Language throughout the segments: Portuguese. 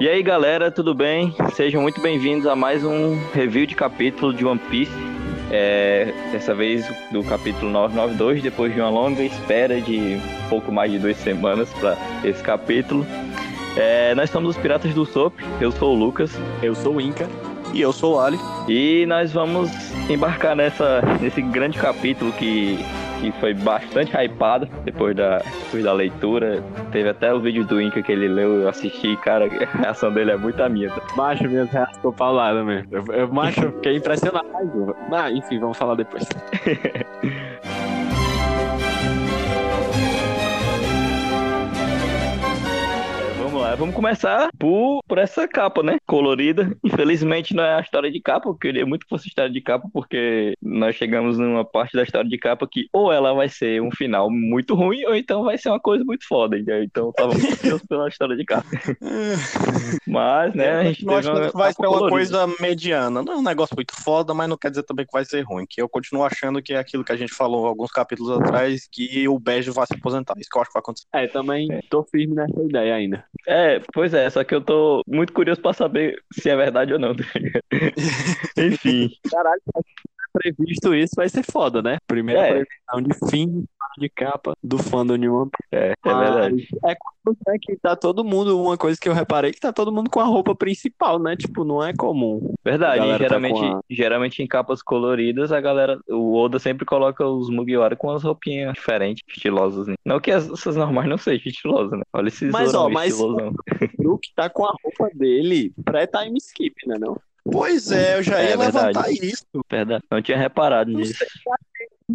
E aí galera, tudo bem? Sejam muito bem-vindos a mais um review de capítulo de One Piece. É, dessa vez do capítulo 992, depois de uma longa espera de pouco mais de duas semanas para esse capítulo. É, nós somos os Piratas do Sop, eu sou o Lucas. Eu sou o Inca. E eu sou o Ali. E nós vamos embarcar nessa, nesse grande capítulo que que foi bastante hypado depois da, depois da leitura. Teve até o vídeo do Inca que ele leu, eu assisti, cara, a reação dele é muito a minha. Macho, reações ficou paulada mesmo. Eu, eu, macho, fiquei impressionado. Mas, enfim, vamos falar depois. vamos começar por, por essa capa, né? Colorida. Infelizmente não é a história de capa, eu queria muito que fosse história de capa, porque nós chegamos numa parte da história de capa que ou ela vai ser um final muito ruim, ou então vai ser uma coisa muito foda. Entendeu? Então eu tava muito ansioso pela história de capa. mas, né, a gente. Eu acho que vai ser uma coisa mediana. Não é um negócio muito foda, mas não quer dizer também que vai ser ruim. Que eu continuo achando que é aquilo que a gente falou alguns capítulos atrás, que o Beijo vai se aposentar. Isso que eu acho que vai acontecer. É, também tô firme nessa ideia ainda. É, pois é, só que eu tô muito curioso pra saber se é verdade ou não. Tá Enfim. Caralho, previsto isso vai ser foda, né? Primeira é. previsão de fim de capa do fã do New One É, é verdade. É é que tá todo mundo, uma coisa que eu reparei, que tá todo mundo com a roupa principal, né? Tipo, não é comum. Verdade, tá geralmente, tá a... geralmente em capas coloridas, a galera, o Oda sempre coloca os Mugiwara com as roupinhas diferentes, estilosas, né? Não que essas normais não sejam estilosas, né? Olha esses Mas, ó, mas estilosão. o Brook tá com a roupa dele pré-time skip, né, não? Pois é, eu já ia é, levantar isso. Verdade, não tinha reparado nisso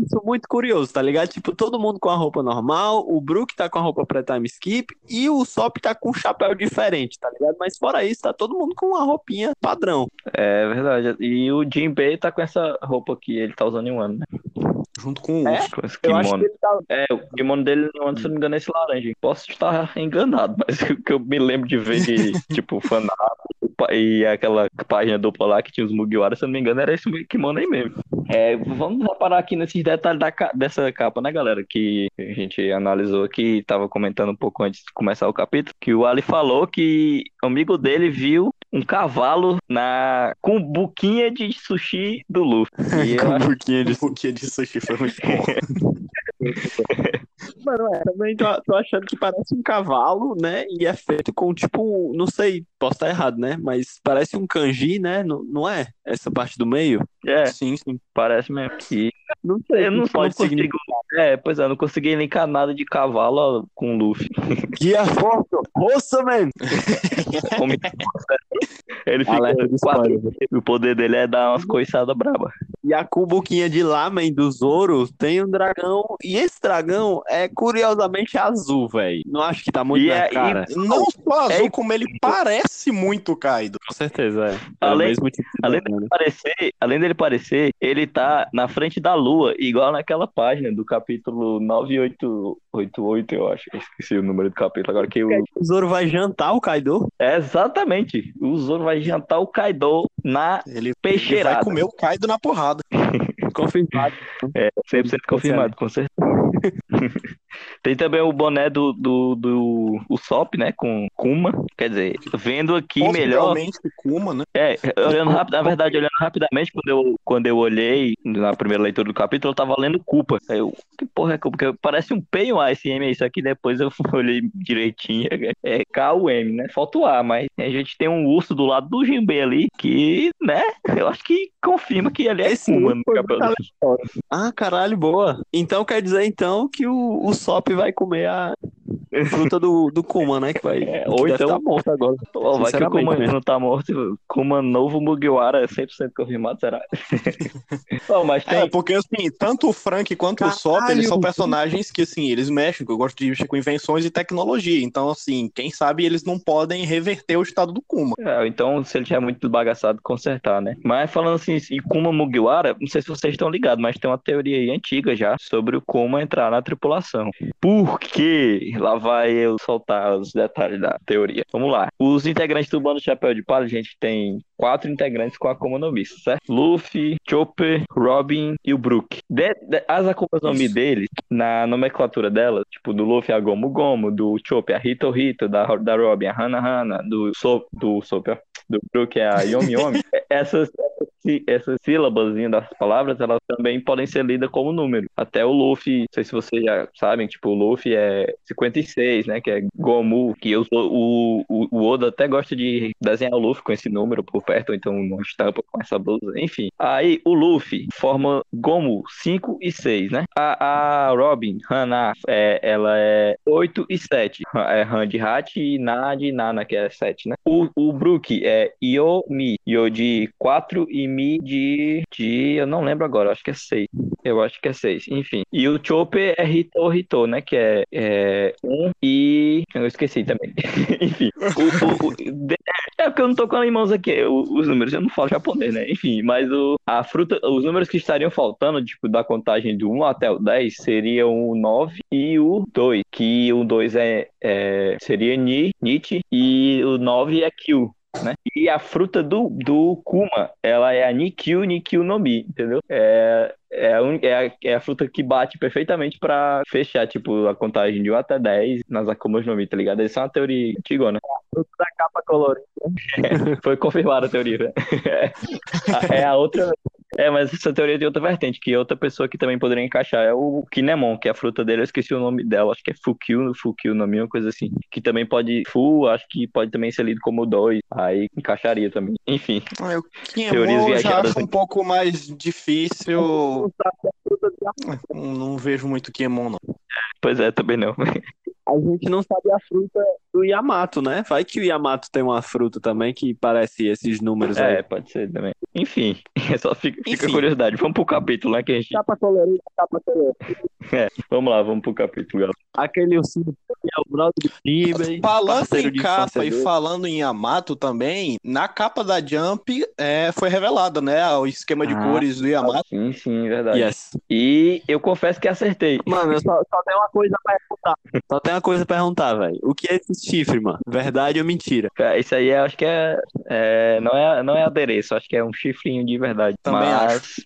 isso muito curioso, tá ligado? Tipo, todo mundo com a roupa normal, o Brook tá com a roupa pré-time skip e o Sop tá com um chapéu diferente, tá ligado? Mas fora isso, tá todo mundo com uma roupinha padrão. É verdade. E o Jinbei tá com essa roupa que ele tá usando em um ano, né? Junto com o é? com esse kimono. Tá... É, o kimono dele, se não me engano, é esse laranja. Posso estar enganado, mas o que eu me lembro de ver de, tipo, fanart e aquela página dupla lá que tinha os Mugiwara, se eu não me engano, era esse kimono aí mesmo. É, vamos reparar aqui nesses detalhes da, dessa capa, né, galera? Que a gente analisou aqui, tava comentando um pouco antes de começar o capítulo, que o Ali falou que o amigo dele viu um cavalo na com buquinha de sushi do Luffy. com acho... buquinha de... buquinha de sushi foi muito bom. Mano, é, também tô, tô, achando que parece um cavalo, né? E é feito com tipo, não sei, posso estar errado, né? Mas parece um kanji, né? Não, não é? Essa parte do meio? É, sim, sim. Parece mesmo. E não sei, eu não, pode não consigo. É, pois é, não consegui linkar nada de cavalo com Luffy. Que é foto! Roça, man! Ele fica quatro, O poder dele é dar umas coiçadas braba. E a cubuquinha de Lamen do Zoro tem um dragão. E esse dragão é curiosamente azul, velho. Não acho que tá muito e na é, cara. E não só azul, é, como ele parece muito Kaido. Com certeza, é. é além, tipo além, dele parecer, além dele parecer, ele tá na frente da lua, igual naquela página do capítulo 9888, eu acho. Esqueci o número do capítulo agora. que O, o Zoro vai jantar o Kaido? É, exatamente. O Zoro vai jantar o Kaido na ele, peixeirada. Ele vai comer o Kaido na porrada. confirmado. É, 100% confirmado, com certeza. Tem também o boné do, do, do o Sop, né? Com Kuma. Quer dizer, vendo aqui melhor. Kuma, né? É, olhando rápido, na verdade, olhando rapidamente, quando eu, quando eu olhei na primeira leitura do capítulo, eu tava lendo Culpa. Aí eu, que porra é Culpa? Porque parece um P e um A esse M, isso aqui depois eu olhei direitinho. É K U M, né? Falta o A, mas a gente tem um urso do lado do Jinbei ali que, né? Eu acho que confirma que ele é esse Kuma no cabelo. Ah, caralho, boa. Então quer dizer então que o, o Sop vai comer a fruta do, do Kuma, né? Que vai. É, ou então. Tá morto agora. Ou vai que o Kuma não tá morto. Kuma novo Mugiwara 100% confirmado, será? Bom, mas tem... É, porque assim, tanto o Frank quanto Caralho, o Sop, eles são personagens que, assim, eles mexem, eu gosto de mexer com invenções e tecnologia. Então, assim, quem sabe eles não podem reverter o estado do Kuma. É, então, se ele tiver muito bagaçado, consertar, né? Mas falando assim, em Kuma Mugiwara, não sei se vocês estão ligados, mas tem uma teoria aí antiga já sobre o Kuma entrar na tripulação. Por quê? Lá vai eu soltar os detalhes da teoria. Vamos lá. Os integrantes do bando Chapéu de Palha, a gente tem quatro integrantes com a Akuma no Mi, certo? Luffy, Chopper, Robin e o Brook. De, de, as Akumas no Mi deles, na nomenclatura delas, tipo, do Luffy a Gomu Gomu, do Chopper a Hito Hito, da, da Robin a Hana Hana, do do Sop, do Brook é a Yomi Yomi. essas, essas sílabas das palavras, elas também podem ser lidas como número. Até o Luffy, não sei se vocês já sabem, tipo, o Luffy é 56, né? Que é Gomu, que eu, o, o, o Oda até gosta de desenhar o Luffy com esse número por perto, então uma estampa com essa blusa, enfim. Aí o Luffy forma Gomu 5 e 6, né? A, a Robin, Hana, é, ela é 8 e 7. É Han de Hat e Na de Nana, que é 7, né? O, o Brook é Yomi, Yo de 4 e Mi de, de. Eu não lembro agora, acho que é 6. Eu acho que é 6, enfim. E o Chopper é Rito Rito, né? Que é 1 é, um e. Eu esqueci também. enfim. O, o, o, é porque eu não tô com em mãos aqui os números, eu não falo japonês, né? Enfim, mas o, a fruta, os números que estariam faltando, tipo, da contagem do 1 até o 10, seriam o 9 e o 2. Que o 2 é, é, seria Ni, Nietzsche, e o 9 é Kyu né? E a fruta do, do Kuma, ela é a Nikyu Nikyu no Mi, entendeu? É, é, a, é, a, é a fruta que bate perfeitamente pra fechar, tipo, a contagem de 1 até 10 nas Akumas no Mi, tá ligado? Essa é uma teoria antigona. A fruta da capa colorida. Foi confirmada a teoria, né? É a outra é, mas essa teoria tem outra vertente, que outra pessoa que também poderia encaixar é o Kinemon, que é a fruta dele, eu esqueci o nome dela, acho que é Fukyu, Fukyu no uma coisa assim. Que também pode, Fu, acho que pode também ser lido como dois, aí encaixaria também. Enfim. Ah, o Kinemon já acho um pouco mais difícil. Não vejo muito Kinemon, não. Pois é, também não. A gente não sabe a fruta do Yamato, né? Vai que o Yamato tem uma fruta também que parece esses números é, aí. É, pode ser também. Enfim, só fica, fica curiosidade. Vamos pro capítulo, né? Que a gente... Capa colorida, capa colorida. É, vamos lá, vamos pro capítulo, galera. Aquele ursinho é o brother do Tibet. Falando em capa e falando em Yamato também, na capa da Jump é, foi revelado, né? O esquema de ah, cores do Yamato. Sim, sim, verdade. Yes. E eu confesso que acertei. Mano, eu só, só tenho uma coisa pra perguntar. Só tenho uma coisa pra perguntar, velho. O que é esse chifre, mano? Verdade ou mentira? Isso aí eu acho que é, é, não, é, não é adereço, acho que é um chifrinho de verdade. Também Mas... acho.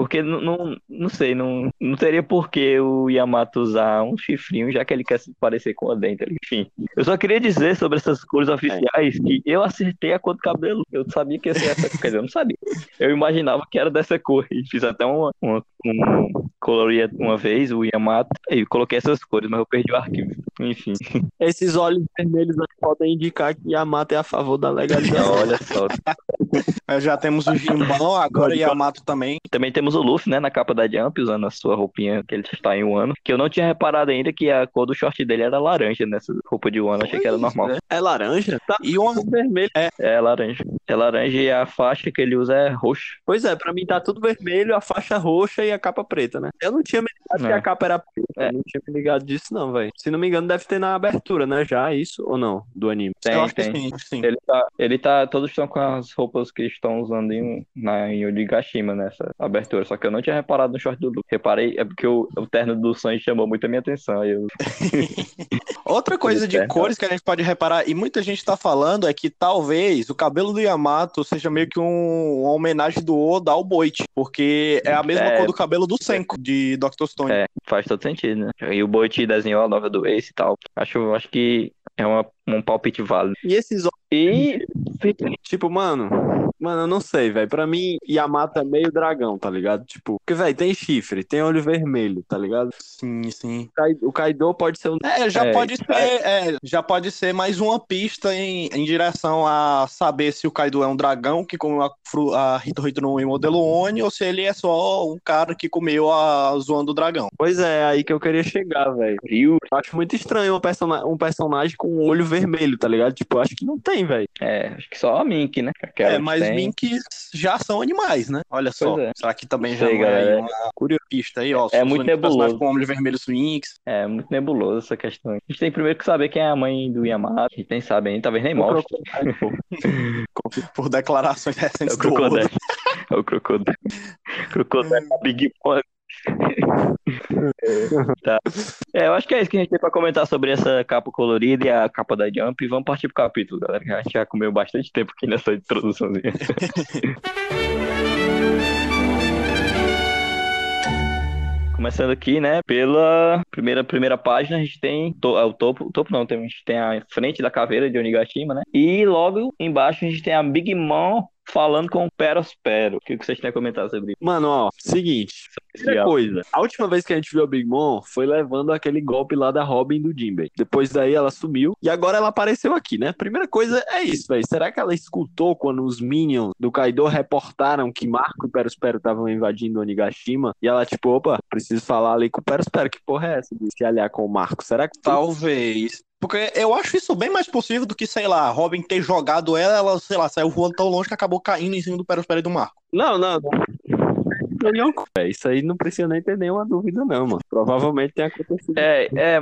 Porque não, não, não sei, não, não teria por que o Yamato usar um chifrinho, já que ele quer se parecer com a Denta. Enfim, eu só queria dizer sobre essas cores oficiais que eu acertei a cor do cabelo. Eu sabia que ia ser essa cor, quer dizer, eu não sabia. Eu imaginava que era dessa cor e fiz até uma, uma, um, coloria uma vez o Yamato e coloquei essas cores, mas eu perdi o arquivo. Enfim. Esses olhos vermelhos podem indicar que Yamato é a favor da legalização. Olha só. Já temos o Jimbão, agora Yamato também. Também temos o Luffy, né, na capa da Jump, usando a sua roupinha que ele está em um ano. Que eu não tinha reparado ainda que a cor do short dele era laranja nessa roupa de um ano. Achei que era normal. É, é laranja? Tá. E o um vermelho. É. é laranja. É laranja e a faixa que ele usa é roxa. Pois é, pra mim tá tudo vermelho, a faixa roxa e a capa preta, né? Eu não tinha me ligado é. que a capa era preta. É. Eu não tinha me ligado disso, não, velho. Se não me engano, deve ter na abertura, né? Já isso ou não? Do anime. Tem, tem. Sim, sim. Ele tá. Ele tá. Todos estão com as roupas que estão usando em, na, em Onigashima nessa abertura. Só que eu não tinha reparado no short do Luke. Reparei, é porque o, o terno do Sanji chamou muito a minha atenção. Eu... Outra coisa de cores que a gente pode reparar, e muita gente tá falando, é que talvez o cabelo do Yamato seja meio que um, uma homenagem do Oda ao Boit, porque é a mesma é... cor do cabelo do Senko, de Dr. Stone. É, faz todo sentido, né? E o Boit desenhou a nova do Ace e tal. Acho, acho que é uma, um palpite válido. E esses E, tipo, mano, Mano, eu não sei, velho. Pra mim, Yamato é meio dragão, tá ligado? Tipo, porque, velho, tem chifre, tem olho vermelho, tá ligado? Sim, sim. O Kaido pode ser um. É, já é, pode ser. É, já pode ser mais uma pista em, em direção a saber se o Kaido é um dragão que comeu a, a Hito Hito no modelo Oni ou se ele é só um cara que comeu a zoando o dragão. Pois é, aí que eu queria chegar, velho. Eu acho muito estranho um, person um personagem com um olho vermelho, tá ligado? Tipo, acho que não tem, velho. É, acho que só a Mink, né? Aquela é, mas tem... minks já são animais, né? Olha só. É. Será que também Sei, já é uma curiosa pista aí, ó? É muito nebuloso. Com vermelhos Winx. É muito nebuloso essa questão. A gente tem primeiro que saber quem é a mãe do Yamato. A gente nem sabe ainda, talvez nem mostre. Por declarações recentes é o Crocodile. É o Crocodile. Crocodile Big One. tá. É, eu acho que é isso que a gente tem pra comentar sobre essa capa colorida e a capa da Jump. E vamos partir pro capítulo, galera. Que a gente já comeu bastante tempo aqui nessa introduçãozinha. Começando aqui, né, pela primeira, primeira página, a gente tem to, é, o topo, o topo não, tem, a gente tem a frente da caveira de Onigashima, né, e logo embaixo a gente tem a Big Mom falando com o Perospero. O que vocês têm a comentar sobre isso? Mano, ó, seguinte. Primeira coisa, a última vez que a gente viu a Big Mom foi levando aquele golpe lá da Robin do Jinbei. Depois daí ela sumiu e agora ela apareceu aqui, né? Primeira coisa é isso, velho. Será que ela escutou quando os Minions do Kaido reportaram que Marco e Perospero estavam invadindo Onigashima? E ela, tipo, opa, preciso falar ali com o Perospero. Que porra é essa de se aliar com o Marco? Será que. Talvez. Porque eu acho isso bem mais possível do que, sei lá, Robin ter jogado ela, ela, sei lá, saiu voando tão longe que acabou caindo em cima do Perospero e do Marco. Não, não, não. Isso aí não precisa nem ter nenhuma dúvida, não, mano. Provavelmente tem acontecido. É, é.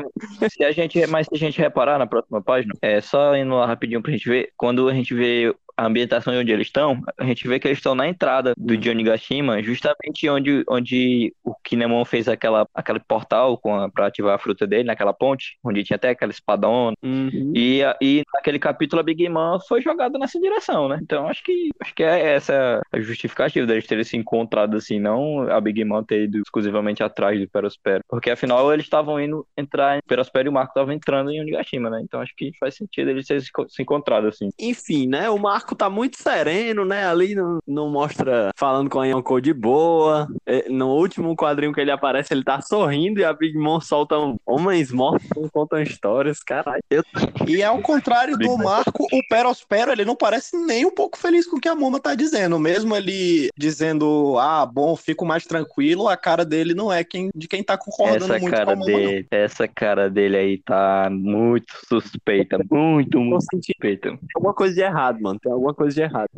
Se a gente, mas se a gente reparar na próxima página, é só indo lá rapidinho pra gente ver. Quando a gente vê a ambientação de onde eles estão, a gente vê que eles estão na entrada do Johnny Gashima, justamente onde, onde o Kinemon fez aquela, aquele portal com a, pra ativar a fruta dele, naquela ponte, onde tinha até aquela espadona. Uhum. E, e naquele capítulo a Big Mom foi jogada nessa direção, né? Então acho que acho que é essa a justificativa deles terem se encontrado assim, não a Big Mom ter ido exclusivamente atrás do Perospero. Porque afinal eles estavam indo entrar em Perospero e o Marco estavam entrando em Onigashima, né? Então acho que faz sentido eles terem se encontrado assim. Enfim, né? O Marco tá muito sereno, né? Ali não, não mostra falando com a Yonko de boa. É, no último quadrinho que ele aparece, ele tá sorrindo e a Big Mom solta um homens mortos contam histórias, caralho. Eu... E ao contrário do Marco, o Perospero, ele não parece nem um pouco feliz com o que a Moma tá dizendo. Mesmo ele dizendo, ah, bom, fico mais tranquilo, a cara dele não é quem, de quem tá concordando essa muito cara com a Moma, dele, Essa cara dele aí tá muito suspeita, muito, muito suspeita. alguma coisa de errado, mano. Tem alguma coisa de errado.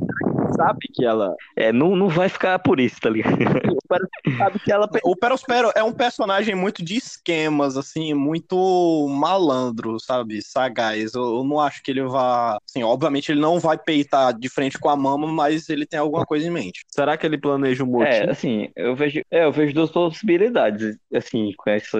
Sabe que ela. É, não, não vai ficar por isso, tá ligado? Sabe que ela. O Perospero é um personagem muito de esquemas, assim, muito malandro, sabe? Sagaz. Eu, eu não acho que ele vá. Assim, obviamente ele não vai peitar de frente com a mama, mas ele tem alguma coisa em mente. Será que ele planeja um motim? É, assim, eu vejo, é, eu vejo duas possibilidades, assim, com esse,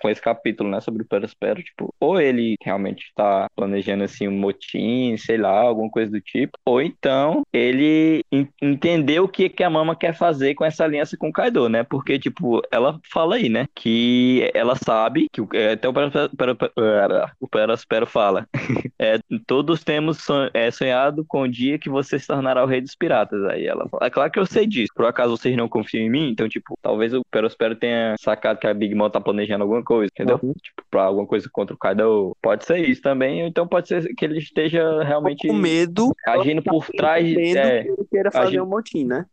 com esse capítulo, né, sobre o Perospero, tipo, ou ele realmente tá planejando, assim, um motim, sei lá, alguma coisa do tipo, ou então ele en- entendeu o que, que a Mama quer fazer com essa aliança com o Kaido, né, porque, tipo, ela fala aí, né, que ela sabe, que o- é, até o Perospero, Perospero- o Perospero fala, é, todos temos é, sonhado com o dia que você se tornará o rei dos piratas. Aí ela fala, é claro que eu sei disso. Por acaso vocês não confiam em mim? Então, tipo, talvez o Perospero tenha sacado que a Big Mom tá planejando alguma coisa, entendeu? Uhum. Tipo, pra alguma coisa contra o Kaido. Pode ser isso também, ou então pode ser que ele esteja realmente Com medo. Agindo por trás. É, que ele queira fazer um motim, né?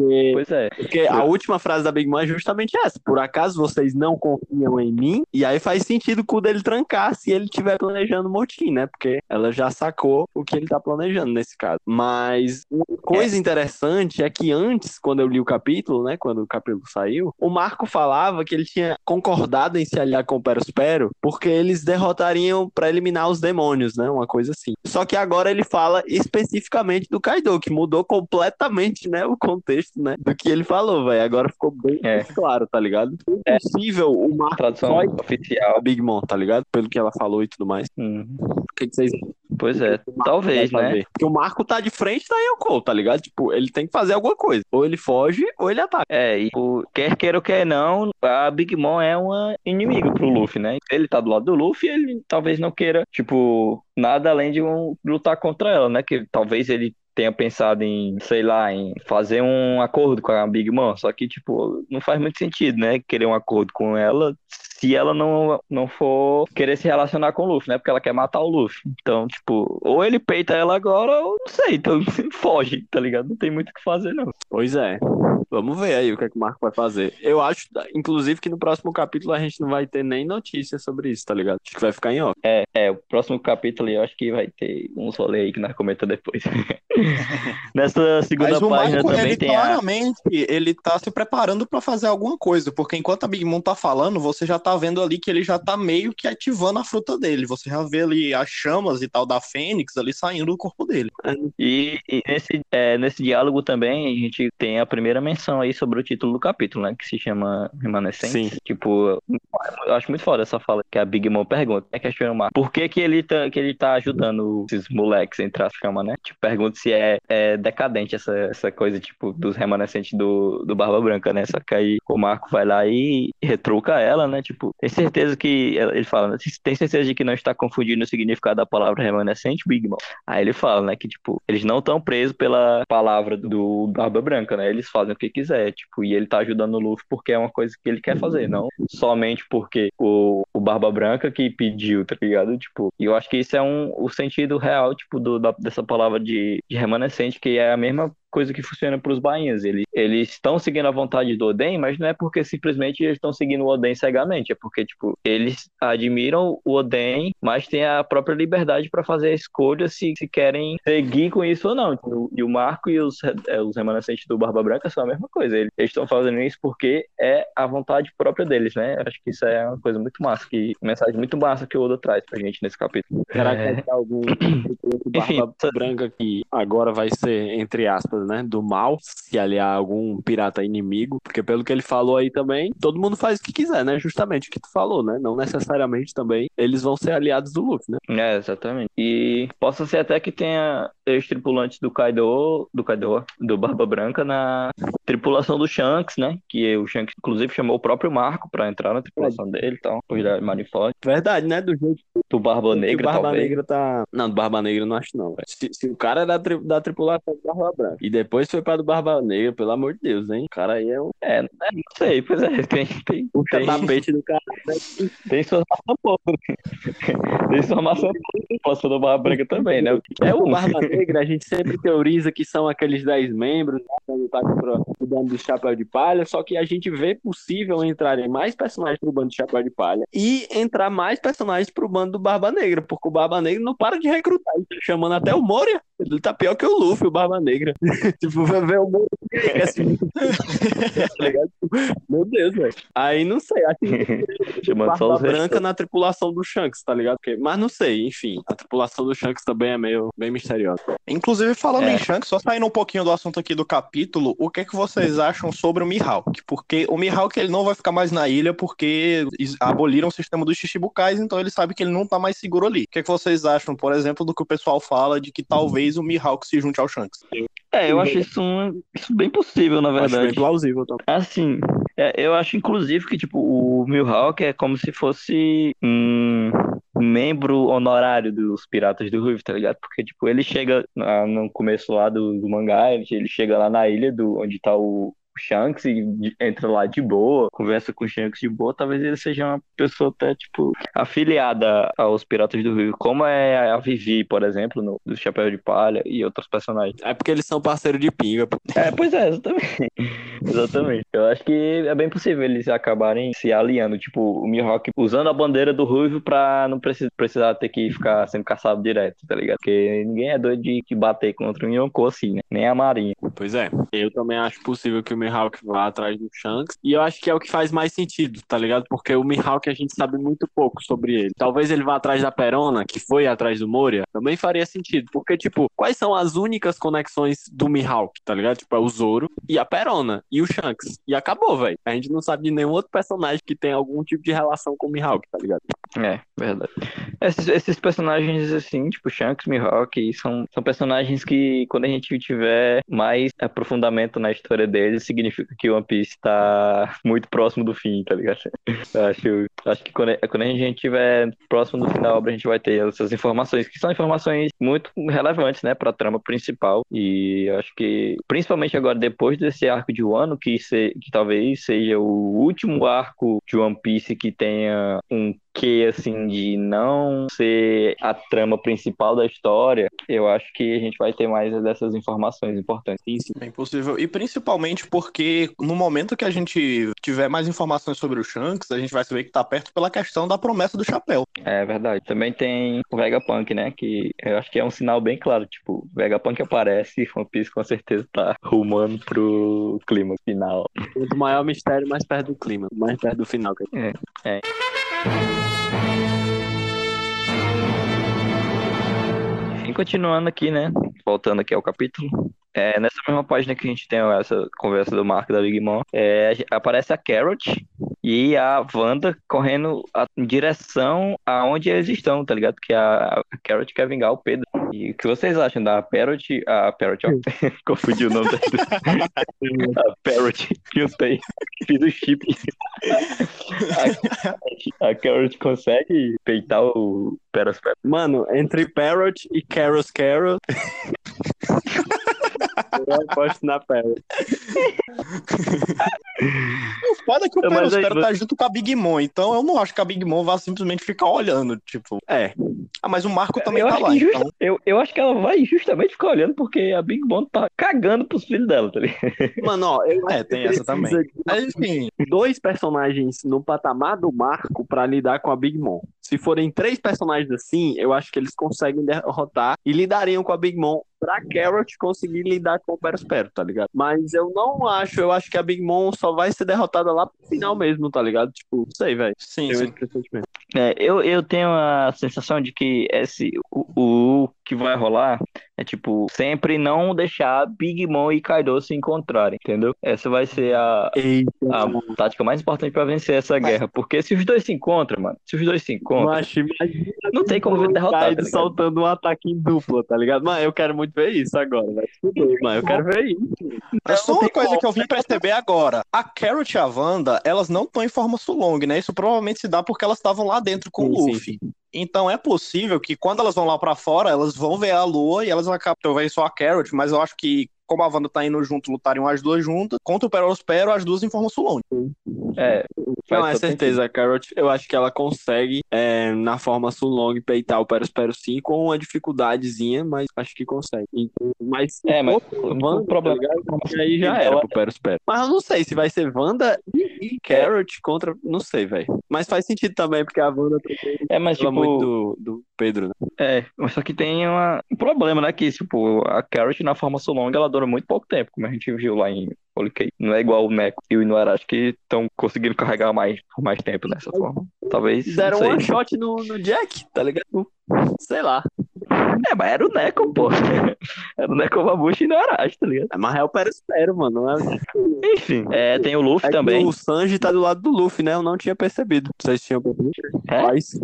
Porque, pois é. porque a última frase da Big Mom é justamente essa. Por acaso vocês não confiam em mim? E aí faz sentido o cu dele trancar se ele estiver planejando motim, né? Porque ela já sacou o que ele tá planejando nesse caso. Mas uma coisa interessante é que antes, quando eu li o capítulo, né? Quando o capítulo saiu, o Marco falava que ele tinha concordado em se aliar com o Perospero porque eles derrotariam pra eliminar os demônios, né? Uma coisa assim. Só que agora ele fala especificamente do Kaido, que mudou completamente, né, o contexto, né, do que ele falou, velho. Agora ficou bem É. claro, tá ligado? É possível o Marco Tradução só oficial. Big Mom, tá ligado? Pelo que ela falou e tudo mais. Hum, O que, que vocês Pois é, talvez, né? fazer? Porque o Marco tá de frente da Yoko, tá ligado? Tipo, ele tem que fazer alguma coisa. Ou ele foge, ou ele ataca. É, e o, quer queira ou quer não, a Big Mom é uma inimiga pro Luffy, né? Ele tá do lado do Luffy, ele talvez não queira, tipo, nada além de um, lutar contra ela, né? Que talvez ele tenha pensado em, sei lá, em fazer um acordo com a Big Mom, só que, tipo, não faz muito sentido, né? Querer um acordo com ela se ela não, não for querer se relacionar com o Luffy, né? Porque ela quer matar o Luffy. Então, tipo, ou ele peita ela agora, ou não sei, então foge, tá ligado? Não tem muito o que fazer, não. Pois é. Vamos ver aí o que, é que o Marco vai fazer. Eu acho, inclusive, que no próximo capítulo a gente não vai ter nem notícia sobre isso, tá ligado? Acho que vai ficar em off. É, é, o próximo capítulo eu acho que vai ter uns rolês aí que nós comentamos depois. Nessa segunda Mas o página Marco, também ele tem a. claramente, ele tá se preparando pra fazer alguma coisa, porque enquanto a Big Mom tá falando, você já tá vendo ali que ele já tá meio que ativando a fruta dele. Você já vê ali as chamas e tal da Fênix ali saindo do corpo dele. E, e nesse, é, nesse diálogo também a gente tem a primeira menção aí sobre o título do capítulo, né? Que se chama Remanescente. Sim. Tipo, eu acho muito foda essa fala que a Big Mom pergunta, né? Questiona o Marco. Por que que ele tá, que ele tá ajudando esses moleques entre as chamas, né? Tipo, pergunta se é, é decadente essa, essa coisa, tipo, dos remanescentes do, do Barba Branca, né? Só que aí o Marco vai lá e retruca ela, né? Tipo, tem certeza que. Ele fala, né? Tem certeza de que não está confundindo o significado da palavra remanescente, Big Mom? Aí ele fala, né? Que, tipo, eles não estão presos pela palavra do Barba Branca, né? Eles fazem o que quiser, tipo, e ele tá ajudando o Luffy porque é uma coisa que ele quer fazer, não somente porque o, o Barba Branca que pediu, tá ligado? Tipo, e eu acho que isso é um, o sentido real, tipo, do, da, dessa palavra de, de remanescente, que é a mesma coisa que funciona para os bainhas. Eles eles estão seguindo a vontade do Oden, mas não é porque simplesmente eles estão seguindo o Oden cegamente, é porque tipo eles admiram o Oden, mas têm a própria liberdade para fazer a escolha se, se querem seguir com isso ou não. E o Marco e os, é, os remanescentes do Barba Branca são a mesma coisa. Eles estão fazendo isso porque é a vontade própria deles, né? Acho que isso é uma coisa muito massa, que uma mensagem muito massa que o Oda traz pra gente nesse capítulo. Será que é. ter algum Barba Enfim, Branca que agora vai ser entre aspas né, do mal, se aliar algum pirata inimigo, porque pelo que ele falou aí também, todo mundo faz o que quiser, né? Justamente o que tu falou, né? Não necessariamente também eles vão ser aliados do Luffy, né? É, exatamente. E possa ser até que tenha ex-tripulantes do Kaido, do Kaido, do Barba Branca na tripulação do Shanks, né? Que o Shanks, inclusive, chamou o próprio Marco pra entrar na tripulação é. dele e tal. Marineford. Verdade, né? Do jeito do Barba Negra, Barba talvez. Negra tá... Não, do Barba Negra não acho não. Se, se, o cara é da, tri... da tripulação do Barba Branca e depois foi pra do Barba Negra, pelo amor de Deus, hein? O cara aí é um. É, não sei, pois é, tem. tem Puxa tem, tapete do cara. Né? Tem informação pouco. Tem informação pouco do Barba Branca também, né? É o Barba Negra, a gente sempre teoriza que são aqueles 10 membros, né? Tá cuidando do Chapéu de Palha, só que a gente vê possível entrarem mais personagens pro bando do Chapéu de Palha e entrar mais personagens pro bando do Barba Negra, porque o Barba Negra não para de recrutar, ele tá chamando até o Moria. Ele tá pior que o Luffy, o Barba Negra. tipo, vai ver o mundo assim. Meu Deus, velho. Aí não sei, acho que Barba Branca na tripulação do Shanks, tá ligado? Porque, mas não sei, enfim. A tripulação do Shanks também é meio bem misteriosa. Inclusive, falando é. em Shanks, só saindo um pouquinho do assunto aqui do capítulo, o que, é que vocês acham sobre o Mihawk? Porque o Mihawk ele não vai ficar mais na ilha porque aboliram o sistema dos Shichibukais, então ele sabe que ele não tá mais seguro ali. O que, é que vocês acham, por exemplo, do que o pessoal fala de que talvez o Mihawk se junte ao Shanks? É, eu acho isso, um, isso bem possível, na verdade. Acho bem plausível também. Assim, é, eu acho inclusive que, tipo, o Mihawk é como se fosse um membro honorário dos Piratas do Ruivo, tá ligado? Porque, tipo, ele chega no começo lá do, do mangá, ele, ele chega lá na ilha do, onde tá o, Shanks e entra lá de boa, conversa com o Shanks de boa, talvez ele seja uma pessoa até, tipo, afiliada aos Piratas do Rio, como é a Vivi, por exemplo, no, do Chapéu de Palha e outros personagens. É porque eles são parceiros de pinga. É, pois é, exatamente. exatamente. Eu acho que é bem possível eles acabarem se aliando, tipo, o Mihawk usando a bandeira do Ruivo pra não precisar, precisar ter que ficar sendo caçado direto, tá ligado? Porque ninguém é doido de bater contra um Yonko assim, né? Nem a Marinha. Pois é. Eu também acho possível que o Mihawk vá atrás do Shanks. E eu acho que é o que faz mais sentido, tá ligado? Porque o Mihawk a gente sabe muito pouco sobre ele. Talvez ele vá atrás da Perona, que foi atrás do Moria, também faria sentido. Porque, tipo, quais são as únicas conexões do Mihawk, tá ligado? Tipo, é o Zoro e a Perona e o Shanks. E acabou, velho. A gente não sabe de nenhum outro personagem que tem algum tipo de relação com o Mihawk, tá ligado? É, verdade. Esses, esses personagens, assim, tipo Shanks, Mihawk, são, são personagens que, quando a gente tiver mais aprofundamento na história deles, significa que One Piece tá muito próximo do fim, tá ligado? Eu acho, acho que quando, quando a gente estiver próximo do fim da obra, a gente vai ter essas informações, que são informações muito relevantes, né, pra trama principal. E eu acho que, principalmente agora, depois desse arco de Wano, que, se, que talvez seja o último arco de One Piece que tenha um que assim de não ser a trama principal da história, eu acho que a gente vai ter mais dessas informações importantes. É impossível. E principalmente porque no momento que a gente tiver mais informações sobre o Shanks, a gente vai saber que tá perto pela questão da promessa do chapéu. É verdade. Também tem o Vegapunk, né? Que eu acho que é um sinal bem claro. Tipo, Vegapunk aparece e One Piece com certeza tá rumando pro clima final. O maior mistério mais perto do clima, mais perto do final. É, é. Continuando aqui, né? Voltando aqui ao capítulo. É, nessa mesma página que a gente tem essa conversa do Marco da Big Mom, é, aparece a Carrot e a Wanda correndo a, em direção aonde eles estão, tá ligado? Que a, a Carrot quer vingar o Pedro. E o que vocês acham da Parrot? A Parrot, ó. Confundi o nome da. a Parrot, que eu sei. Fiz o chip. a, a Carrot consegue peitar o Peros Mano, entre Parrot e Caros Carrot. Eu aposto na pedra. O foda é que o Perospero tá junto com a Big Mom, então eu não acho que a Big Mom vá simplesmente ficar olhando, tipo. É. Ah, mas o Marco também eu tá lá. Just... Então... Eu, eu acho que ela vai justamente ficar olhando porque a Big Mom tá cagando pros filhos dela, tá ligado? Mano, ó, eu é, tem essa também. Mas, enfim, dois personagens no patamar do Marco pra lidar com a Big Mom. Se forem três personagens assim, eu acho que eles conseguem derrotar e lidariam com a Big Mom pra Carrot conseguir lidar com o Perospero, tá ligado? Mas eu não acho, eu acho que a Big Mom só vai ser derrotada lá pro final mesmo, tá ligado? Tipo, não sei, velho. Sim, eu sim. É, eu, eu tenho a sensação de que esse, o, o que vai rolar é tipo, sempre não deixar Big Mom e Kaido se encontrarem, entendeu? Essa vai ser a, a tática mais importante para vencer essa guerra. Porque se os dois se encontram, mano, se os dois se encontram, Mas, não tem como derrotar. Kaido tá soltando um ataque em dupla, tá ligado? Mano, eu quero muito ver isso agora, vai Mano, eu quero ver isso. É só uma coisa que eu vim perceber agora. A Carrot e a Wanda, elas não estão em forma Sulong, né? Isso provavelmente se dá porque elas estavam lá dentro com sim, o Luffy. Sim. Então é possível que quando elas vão lá para fora, elas vão ver a lua e elas acabam ver só a Carrot, mas eu acho que como a Wanda tá indo junto, lutariam as duas juntas. Contra o Perospero, as duas em forma Sulong. É. Não, é certeza. A Carrot, eu acho que ela consegue, é, na forma Sulong, peitar o Perospero sim, com uma dificuldadezinha, mas acho que consegue. Então, mas, é, mas Wanda, o problema tá aí já era pro Perospero. Mas eu não sei se vai ser Wanda e Carrot contra. Não sei, velho. Mas faz sentido também, porque a Wanda é, mas, tipo... muito do, do Pedro, né? É, mas só que tem uma... um problema, né? Que, tipo, a Carrot na forma Sulong, ela dura muito pouco tempo, como a gente viu lá em Holy Cake. Não é igual o Neko e o Inuara, acho que estão conseguindo carregar mais por mais tempo dessa forma. Talvez. Deram um shot no, no Jack, tá ligado? Sei lá. É, mas era o Neko, pô. Era o Neko Babushi e não era tá ligado? É, mas é o Perospero, mano. É... Enfim, é, tem o Luffy é também. O Sanji tá do lado do Luffy, né? Eu não tinha percebido. Vocês tinham percebido? É, mas...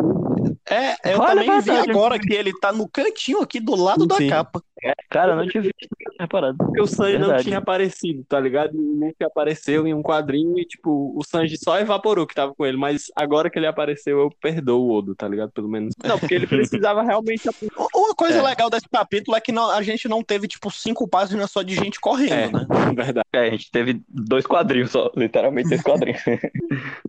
é eu Olha também vi agora que ele tá no cantinho aqui do lado Sim. da capa. É, cara, eu não tinha visto reparado. Porque o Sanji Verdade. não tinha aparecido, tá ligado? Nem que apareceu em um quadrinho e, tipo, o Sanji só evaporou que tava com ele. Mas agora que ele apareceu, eu perdoo o Odo, tá ligado? Pelo menos. Não, porque ele precisava realmente. Uma coisa é. legal desse capítulo é que não, a gente não teve, tipo, cinco páginas só de gente correndo, é, né? Verdade. É, a gente teve dois quadrinhos só, literalmente dois quadrinhos.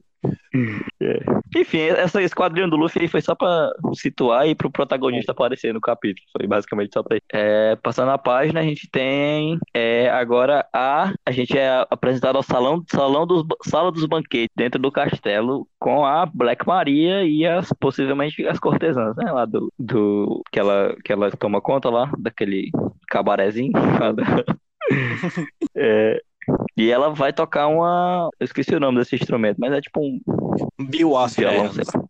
É. Enfim, essa, esse quadrinho do Luffy foi só pra situar e pro protagonista aparecer no capítulo. Foi basicamente só pra isso. É, passando a página, a gente tem é, agora a. A gente é apresentado ao salão, salão dos, sala dos banquetes dentro do castelo com a Black Maria e as possivelmente as cortesãs, né? Lá do. do que, ela, que ela toma conta lá, daquele cabarezinho. é, e ela vai tocar uma. Eu esqueci o nome desse instrumento, mas é tipo um. Biwa, violão, é, sei lá.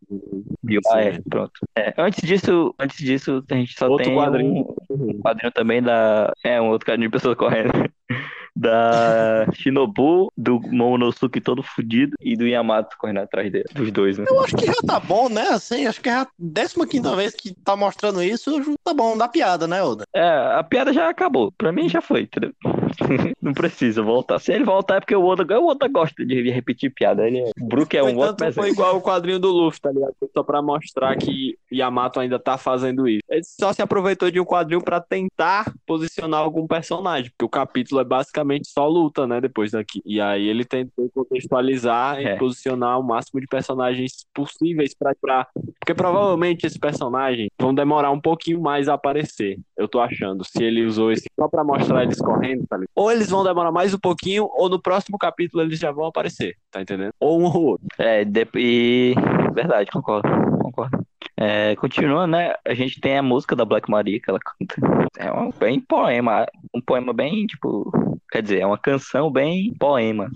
Biwa, é, pronto. É, antes disso, antes disso, a gente só outro tem quadrinho. um quadrinho também da. É, um outro quadrinho de pessoas correndo. da Shinobu, do Momonosuke todo fudido e do Yamato correndo atrás dele, dos dois, né? Eu acho que já tá bom, né? Assim, acho que é a 15 vez que tá mostrando isso, tá bom, dá piada, né, Oda? É, a piada já acabou. Pra mim já foi, entendeu? não precisa voltar. Se ele voltar é porque o Oda, o Oda gosta de repetir piada. Ele é... O Brook é um outro exemplo. Foi igual o quadrinho do Luffy, tá ligado? Só pra mostrar que Yamato ainda tá fazendo isso. Ele só se aproveitou de um quadrinho pra tentar posicionar algum personagem, porque o capítulo é basicamente só luta, né? Depois daqui. E aí ele tentou contextualizar é. e posicionar o máximo de personagens possíveis pra, pra. Porque provavelmente esses personagens vão demorar um pouquinho mais a aparecer. Eu tô achando. Se ele usou esse só pra mostrar eles correndo, tá ligado? Ou eles vão demorar mais um pouquinho, ou no próximo capítulo eles já vão aparecer, tá entendendo? Ou um ou outro. É, de... e. Verdade, concordo. Concordo. É, continuando, né? A gente tem a música da Black Maria que ela canta. É um bem poema. Um poema bem, tipo. Quer dizer, é uma canção bem poema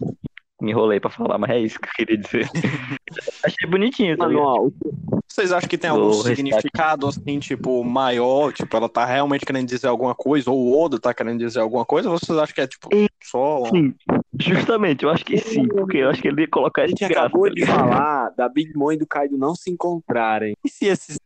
me enrolei pra falar, mas é isso que eu queria dizer. Achei bonitinho, tá ligado? Vocês acham que tem algum o significado, assim, tipo, maior? Tipo, ela tá realmente querendo dizer alguma coisa? Ou o Oda tá querendo dizer alguma coisa? Ou vocês acham que é, tipo, só... Sim, justamente, eu acho que sim. Porque eu acho que ele ia colocar esse acabou de falar da Big Mom e do Kaido não se encontrarem. E se esses...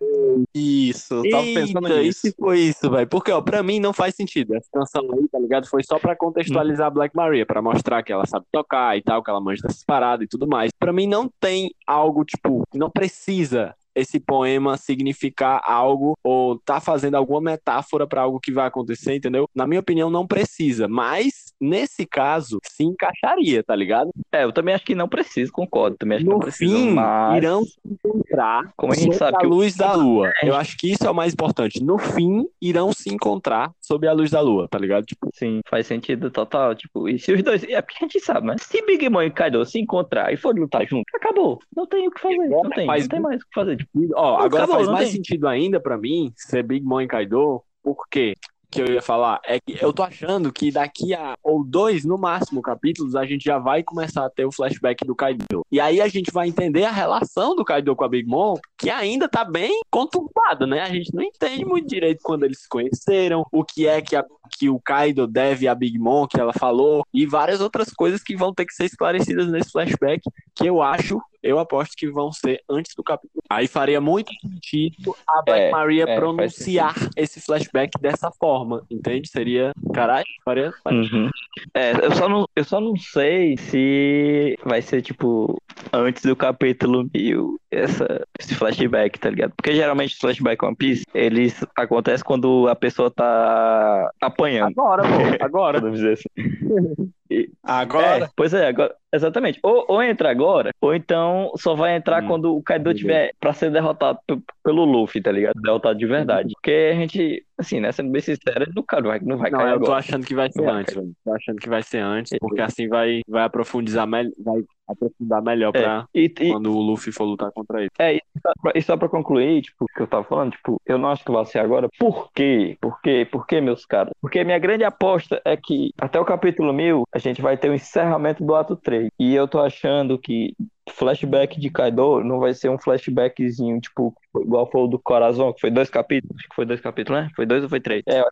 Isso, eu tava Eita, pensando nisso. E se foi isso, velho? Porque, ó, pra mim não faz sentido. Essa canção aí, tá ligado? Foi só pra contextualizar hum. Black Maria, pra mostrar que ela sabe tocar e tal, que ela manja dessas paradas e tudo mais. Pra mim não tem algo, tipo, não precisa esse poema significar algo ou tá fazendo alguma metáfora para algo que vai acontecer, entendeu? Na minha opinião, não precisa, mas nesse caso, se encaixaria, tá ligado? É, eu também acho que não precisa, concordo. Também acho no que não precisa, fim, mas... irão se encontrar como a gente sabe a que luz da lua. Eu acho que isso é o mais importante. No fim, irão se encontrar sob a luz da lua, tá ligado? Tipo, sim, faz sentido total, tipo, e se os dois, é porque a gente sabe, mas se Big Mom e Kaido se encontrar e forem lutar junto, acabou. Não tem o que fazer, não tem, não tem mais o que fazer. Tipo, Ó, agora acabou, faz mais tem. sentido ainda para mim ser Big Mom e Kaido, porque que eu ia falar é que eu tô achando que daqui a ou dois, no máximo, capítulos, a gente já vai começar a ter o flashback do Kaido. E aí a gente vai entender a relação do Kaido com a Big Mom, que ainda tá bem conturbada, né? A gente não entende muito direito quando eles se conheceram, o que é que, a, que o Kaido deve a Big Mom, que ela falou, e várias outras coisas que vão ter que ser esclarecidas nesse flashback, que eu acho eu aposto que vão ser antes do capítulo. Aí faria muito sentido a Black é, Maria é, pronunciar esse flashback dessa forma, entende? Seria. Caralho, faria. faria. Uhum. É, eu só, não, eu só não sei se vai ser, tipo, antes do capítulo mil, essa, esse flashback, tá ligado? Porque geralmente os flashback One Piece, eles acontecem quando a pessoa tá apanhando. Agora, pô, agora. Vamos dizer assim. E, agora? É, pois é, agora, exatamente. Ou, ou entra agora, ou então só vai entrar hum, quando o Kaido tiver pra ser derrotado pelo Luffy, tá ligado? Derrotado de verdade. Porque a gente, assim, né, sendo bem sincero, não, cara, não vai, não vai não, cair eu tô achando que vai ser não antes, velho. Tô achando que vai ser antes, porque assim vai, vai aprofundizar, vai aprofundar melhor é, pra e, e, quando o Luffy for lutar contra ele. É, e só, pra, e só pra concluir, tipo, o que eu tava falando, tipo, eu não acho que vai ser agora. Por quê? Por quê? Por quê, meus caras? Porque minha grande aposta é que até o capítulo 1000 a gente vai ter o encerramento do ato 3. E eu tô achando que flashback de Kaido não vai ser um flashbackzinho, tipo, igual foi o do Corazon, que foi dois capítulos. Acho que foi dois capítulos, né? Foi dois ou foi três? É,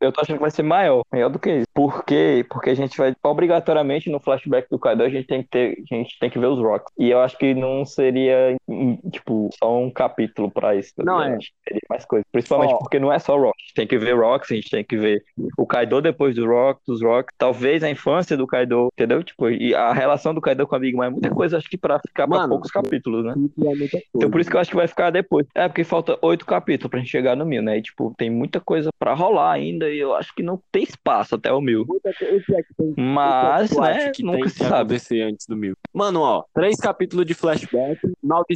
eu tô achando que vai ser maior, maior do que isso. Por quê? Porque a gente vai, obrigatoriamente, no flashback do Kaido, a gente tem que ter, a gente tem que ver os Rocks. E eu acho que não seria, tipo, só um capítulo pra isso. Tá não é. Teria mais coisas. Principalmente oh. porque não é só Rocks. Tem que ver Rocks, a gente tem que ver o Kaido depois do Rock, dos Rocks. Talvez a infância do Kaido, entendeu? Tipo, e a relação do Kaido com a Big Mom muita coisa, acho que pra ficar Mano, pra poucos capítulos, né? É então por isso que eu acho que vai ficar depois. É, porque falta oito capítulos pra gente chegar no mil, né? E, tipo, tem muita coisa pra rolar ainda e eu acho que não tem espaço até o mil. Mas, né, que nunca se sabe. acontecer antes do mil. Mano, ó, três capítulos de flashback.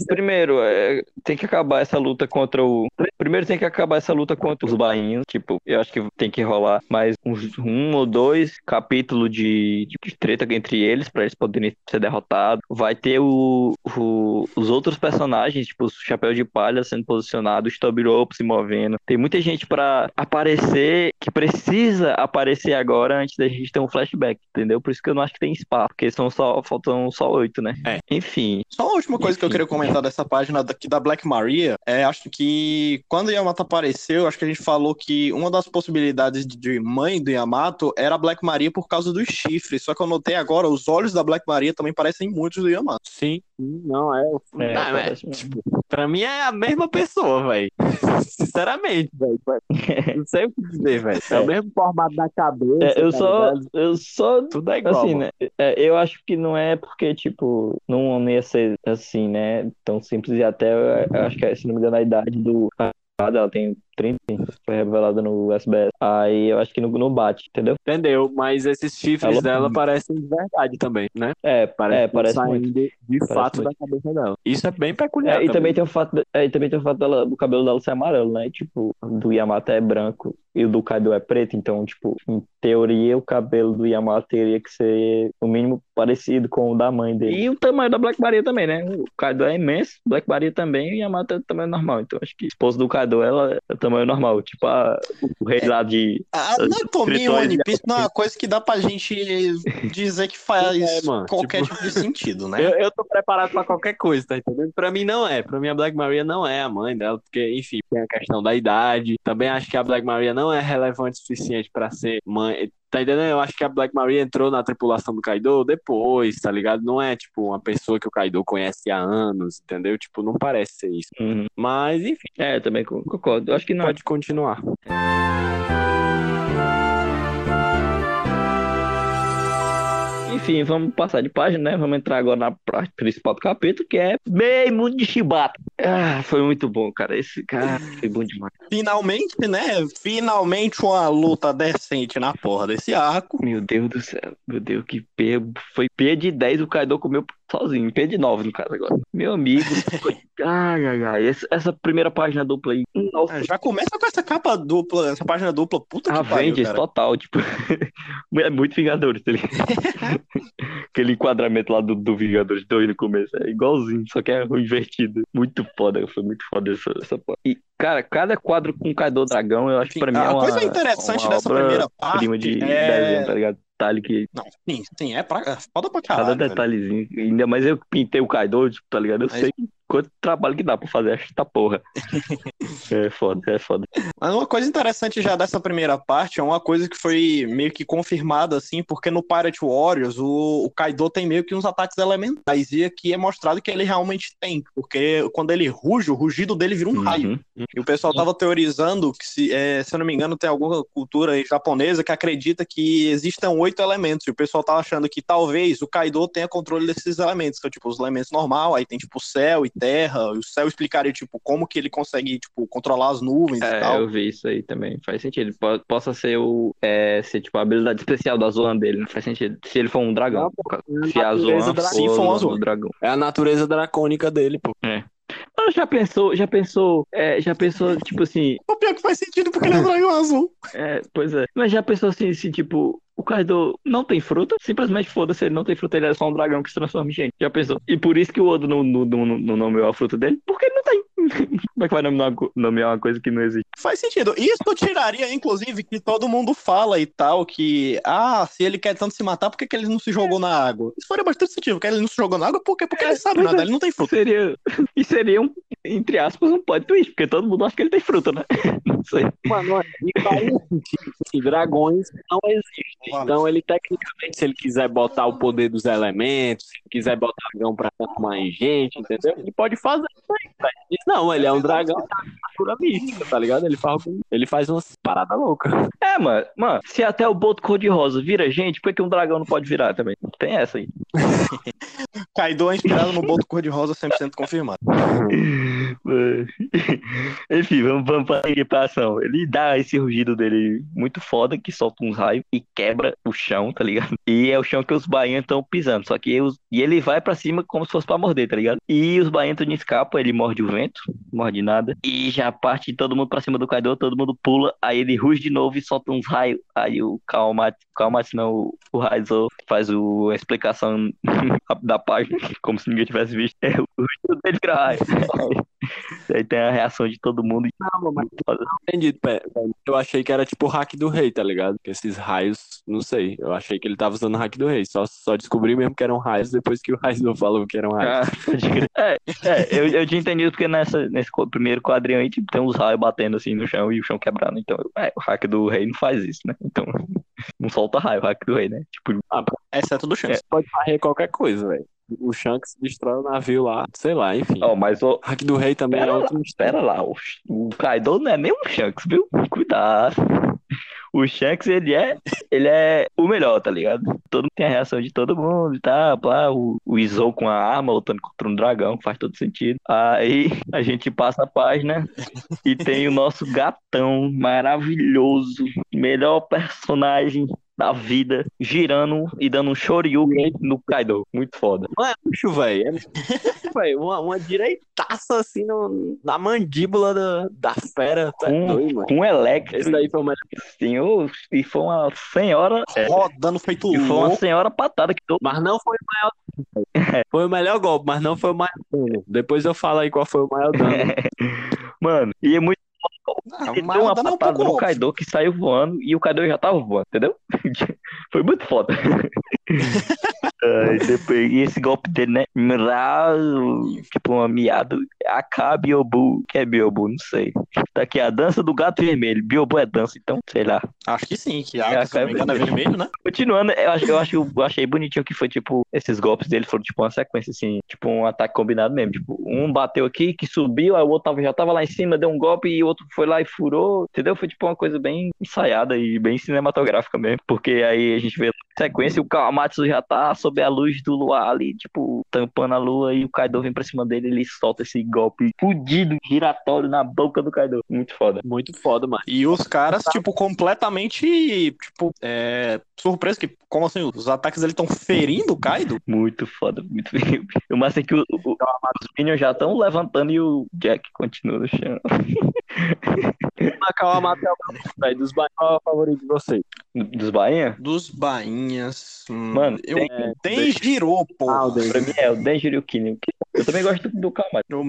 Primeiro, é, tem que acabar essa luta contra o... Primeiro tem que acabar essa luta contra os bainhos. Tipo, eu acho que tem que rolar mais uns um ou dois capítulos de, de treta entre eles pra eles poderem ser derrotados. Vai ter o o, os outros personagens, tipo o Chapéu de Palha sendo posicionado, o Stubby Rope se movendo. Tem muita gente para aparecer que precisa aparecer agora antes da gente ter um flashback, entendeu? Por isso que eu não acho que tem espaço, porque são só, faltam só oito, né? É. Enfim. Só a última coisa Enfim. que eu queria comentar dessa página daqui da Black Maria é, acho que quando Yamato apareceu, acho que a gente falou que uma das possibilidades de mãe do Yamato era a Black Maria por causa dos chifres. Só que eu notei agora, os olhos da Black Maria também parecem muitos do Yamato. Sim, não, é. é, não, é tipo, pra mim é a mesma pessoa, velho. Sinceramente, velho. Não sei o que dizer, velho. É o mesmo formato da cabeça. É, eu tá só. Eu só. Tudo é igual. Assim, né? É, eu acho que não é porque, tipo, não ia ser assim, né? Tão simples e até, eu acho que, se não me engano, a idade do ela tem 30, foi revelada no SBS. Aí eu acho que não, não bate, entendeu? Entendeu, mas esses chifres ela... dela parecem de verdade também, né? É, parece, é, parece muito. de, de parece fato muito. da cabeça dela. Isso é bem peculiar. É, e também tem o fato, é, e também tem o fato dela, do cabelo dela ser amarelo, né? Tipo, do Yamato é branco e o do Kaido é preto, então, tipo, em teoria o cabelo do Yamato teria que ser o mínimo parecido com o da mãe dele. E o tamanho da Black Maria também, né? O Kaido é imenso, Black Maria também e o Yamato é tamanho normal. Então, acho que a esposa do Kaido, ela é tamanho normal. Tipo, a, o rei lá de. A anatomia em One Piece não é uma coisa que dá pra gente dizer que faz é, mano, qualquer tipo... tipo... de sentido, né? Eu, eu tô preparado pra qualquer coisa, tá entendendo? Pra mim não é. Pra mim a Black Maria não é a mãe dela, porque, enfim, tem a questão da idade. Também acho que a Black Maria não é relevante o suficiente pra ser mãe. Tá entendendo? Eu acho que a Black Maria entrou na tripulação do Kaido depois, tá ligado? Não é, tipo, uma pessoa que o Kaido conhece há anos, entendeu? Tipo, não parece ser isso. Uhum. Mas, enfim. É, também concordo. Eu acho que não. Pode continuar. Enfim, vamos passar de página, né? Vamos entrar agora na parte principal do capítulo, que é Meio Mundo de Shibata. Ah, foi muito bom, cara. Esse cara foi bom demais. Finalmente, né? Finalmente uma luta decente na porra desse arco. Meu Deus do céu. Meu Deus, que P. Foi P de 10 o Kaido comeu sozinho. P de 9 no caso agora. Meu amigo. Ai, ai, ai. Essa, essa, primeira página dupla aí. Nossa. É, já começa com essa capa dupla, essa página dupla. Puta que Avengers, pariu, total. Tipo, é muito Vingadores, tá ligado? Aquele enquadramento lá do, do Vingadores 2 no começo. É igualzinho, só que é invertido. Muito foda, foi muito foda essa, essa E, cara, cada quadro com Kaido Dragão, eu acho que pra mim é uma. A coisa interessante dessa primeira parte. Prima de é... desenho, tá ligado? Detalhe que. Não, sim, sim, é, pra, é foda pra caralho. Cada detalhezinho. Velho. Ainda mais eu pintei o Kaido, tipo, tá ligado? Eu Mas... sei que quanto trabalho que dá pra fazer esta porra. é foda, é foda. Mas uma coisa interessante já dessa primeira parte é uma coisa que foi meio que confirmada, assim, porque no Pirate Warriors o, o Kaido tem meio que uns ataques elementais, e aqui é mostrado que ele realmente tem, porque quando ele ruge, o rugido dele vira um uhum. raio. E o pessoal tava teorizando que, se, é, se eu não me engano, tem alguma cultura japonesa que acredita que existam oito elementos, e o pessoal tava achando que talvez o Kaido tenha controle desses elementos, que é tipo os elementos normal, aí tem tipo o céu e terra, o céu explicaria, tipo, como que ele consegue, tipo, controlar as nuvens é, e tal. eu vi isso aí também, faz sentido. P possa ser o, é, ser, tipo, a habilidade especial da Zoan dele, não faz sentido. Se ele for um dragão, não, se a Zoan for, um dragão. É a natureza dracônica dele, pô. É. Já pensou, já pensou, é, já pensou, tipo assim. O pior que faz sentido porque ele é um dragão azul. É, pois é. Mas já pensou assim, se tipo, o Kaido não tem fruta, simplesmente foda-se, ele não tem fruta, ele é só um dragão que se transforma em gente. Já pensou? E por isso que o Odo não, não, não, não nomeou a fruta dele? Porque ele não tem. Como é que vai nomear, nomear uma coisa que não existe? Faz sentido. Isso tiraria, inclusive, que todo mundo fala e tal, que, ah, se ele quer tanto se matar, por que, que ele não se jogou na água? Isso faria bastante sentido, porque ele não se jogou na água porque, porque é, ele sabe nada, é. ele não tem fruta. Seria, e seria um, entre aspas, um plot twist, porque todo mundo acha que ele tem fruta, né? Não sei. Mano, e faz sentido. Dragões não existem. Então, ele tecnicamente, se ele quiser botar o poder dos elementos, se quiser botar dragão pra transformar em gente, entendeu? Ele pode fazer isso aí, Não, ele é um dragão da mística, tá ligado? Ele faz, ele faz umas paradas loucas. É, mano, mano, se até o boto cor-de-rosa vira gente, por que um dragão não pode virar também? Tem essa aí. Kaido é inspirado no boto cor-de-rosa 100% confirmado. Enfim, vamos, vamos para a equipação. Ele dá esse rugido dele muito foda, que solta uns raios e quebra o chão, tá ligado? E é o chão que os baianos estão pisando. Só que os... e ele vai para cima como se fosse pra morder, tá ligado? E os baianos não escapam, ele morde o vento, morde nada. E já parte todo mundo pra cima do Kaido, todo mundo pula. Aí ele ruge de novo e solta uns raios. Aí o Kalmat, Kalmat não, o Raizo faz o, a explicação da página, como se ninguém tivesse visto. É o rugido dele vira raio. aí tem a reação de todo mundo. Não, mas não entendi, Eu achei que era tipo o hack do rei, tá ligado? Que esses raios, não sei. Eu achei que ele tava usando o hack do rei. Só, só descobri mesmo que eram raios depois que o Raizo falou que eram raios. Ah, é, é eu, eu tinha entendido porque nessa, nesse primeiro quadrinho aí, tipo, tem uns raios batendo assim no chão e o chão quebrando. Então, é, o hack do rei não faz isso, né? Então, não solta raio o hack do rei, né? Tipo, ah, exceto do chão. É. Pode varrer qualquer coisa, velho. O Shanks destrói o navio lá, sei lá, enfim. Oh, mas o hack do rei também pera é lá, outro Espera lá, o, o Kaido não é nem um Shanks, viu? Cuidado. O Shanks, ele é, ele é o melhor, tá ligado? Todo mundo tem a reação de todo mundo e tá, pá, o, o Izou com a arma lutando contra um dragão, faz todo sentido. Aí a gente passa a página e tem o nosso gatão maravilhoso, melhor personagem da vida, girando e dando um shoryuken no Kaido. Muito foda. Mano, bicho, velho. É, véio, uma, uma direitaça assim no, na mandíbula da, da fera. Tá Com, doido, com Electro. Esse daí foi o melhor. Sim, ô, e foi uma senhora. é, Rodando feito e foi uma louco. senhora patada que todo Mas não foi o maior. Foi o melhor golpe, mas não foi o maior. Depois eu falo aí qual foi o maior dano. Mano, e é muito. Mas deu uma um patada no. Kaido que saiu voando e o Kaido já tava voando, entendeu? Foi muito foda. Ai, depois, e esse golpe dele, né? Tipo uma miado. AK Biobu. que é Biobu? Não sei. Tá aqui a dança do gato vermelho. Biobu é dança, então, sei lá. Acho que sim, que É, a, se não cara, me engano, é vermelho. vermelho, né? Continuando, eu, acho, eu, acho, eu achei bonitinho que foi, tipo, esses golpes dele foram, tipo, uma sequência, assim, tipo, um ataque combinado mesmo. Tipo, um bateu aqui, que subiu, aí o outro tava, já tava lá em cima, deu um golpe, e o outro foi lá e furou, entendeu? Foi, tipo, uma coisa bem ensaiada e bem cinematográfica mesmo. Porque aí a gente vê a sequência, o Kawamatsu já tá sob a luz do luar ali, tipo, tampando a lua, e o Kaido vem pra cima dele, ele solta esse golpe fudido, giratório na boca do Kaido. Muito foda. Muito foda, mano. E os caras, tipo, completamente, tipo, é, surpresos que, como assim, os ataques dele estão ferindo o Kaido? Muito foda, muito O massa é que o, o, os Minions já estão levantando e o Jack continua no chão. Na Kawamata é o meu, velho. Dos ba- qual é o favorito de vocês? Dos Bainha? Dos bainhas. hum, Mano, eu tem- tem girou, pô. Ah. Pra mim é o Denjiro e o Kinney. Eu também gosto do Kawamatsu. O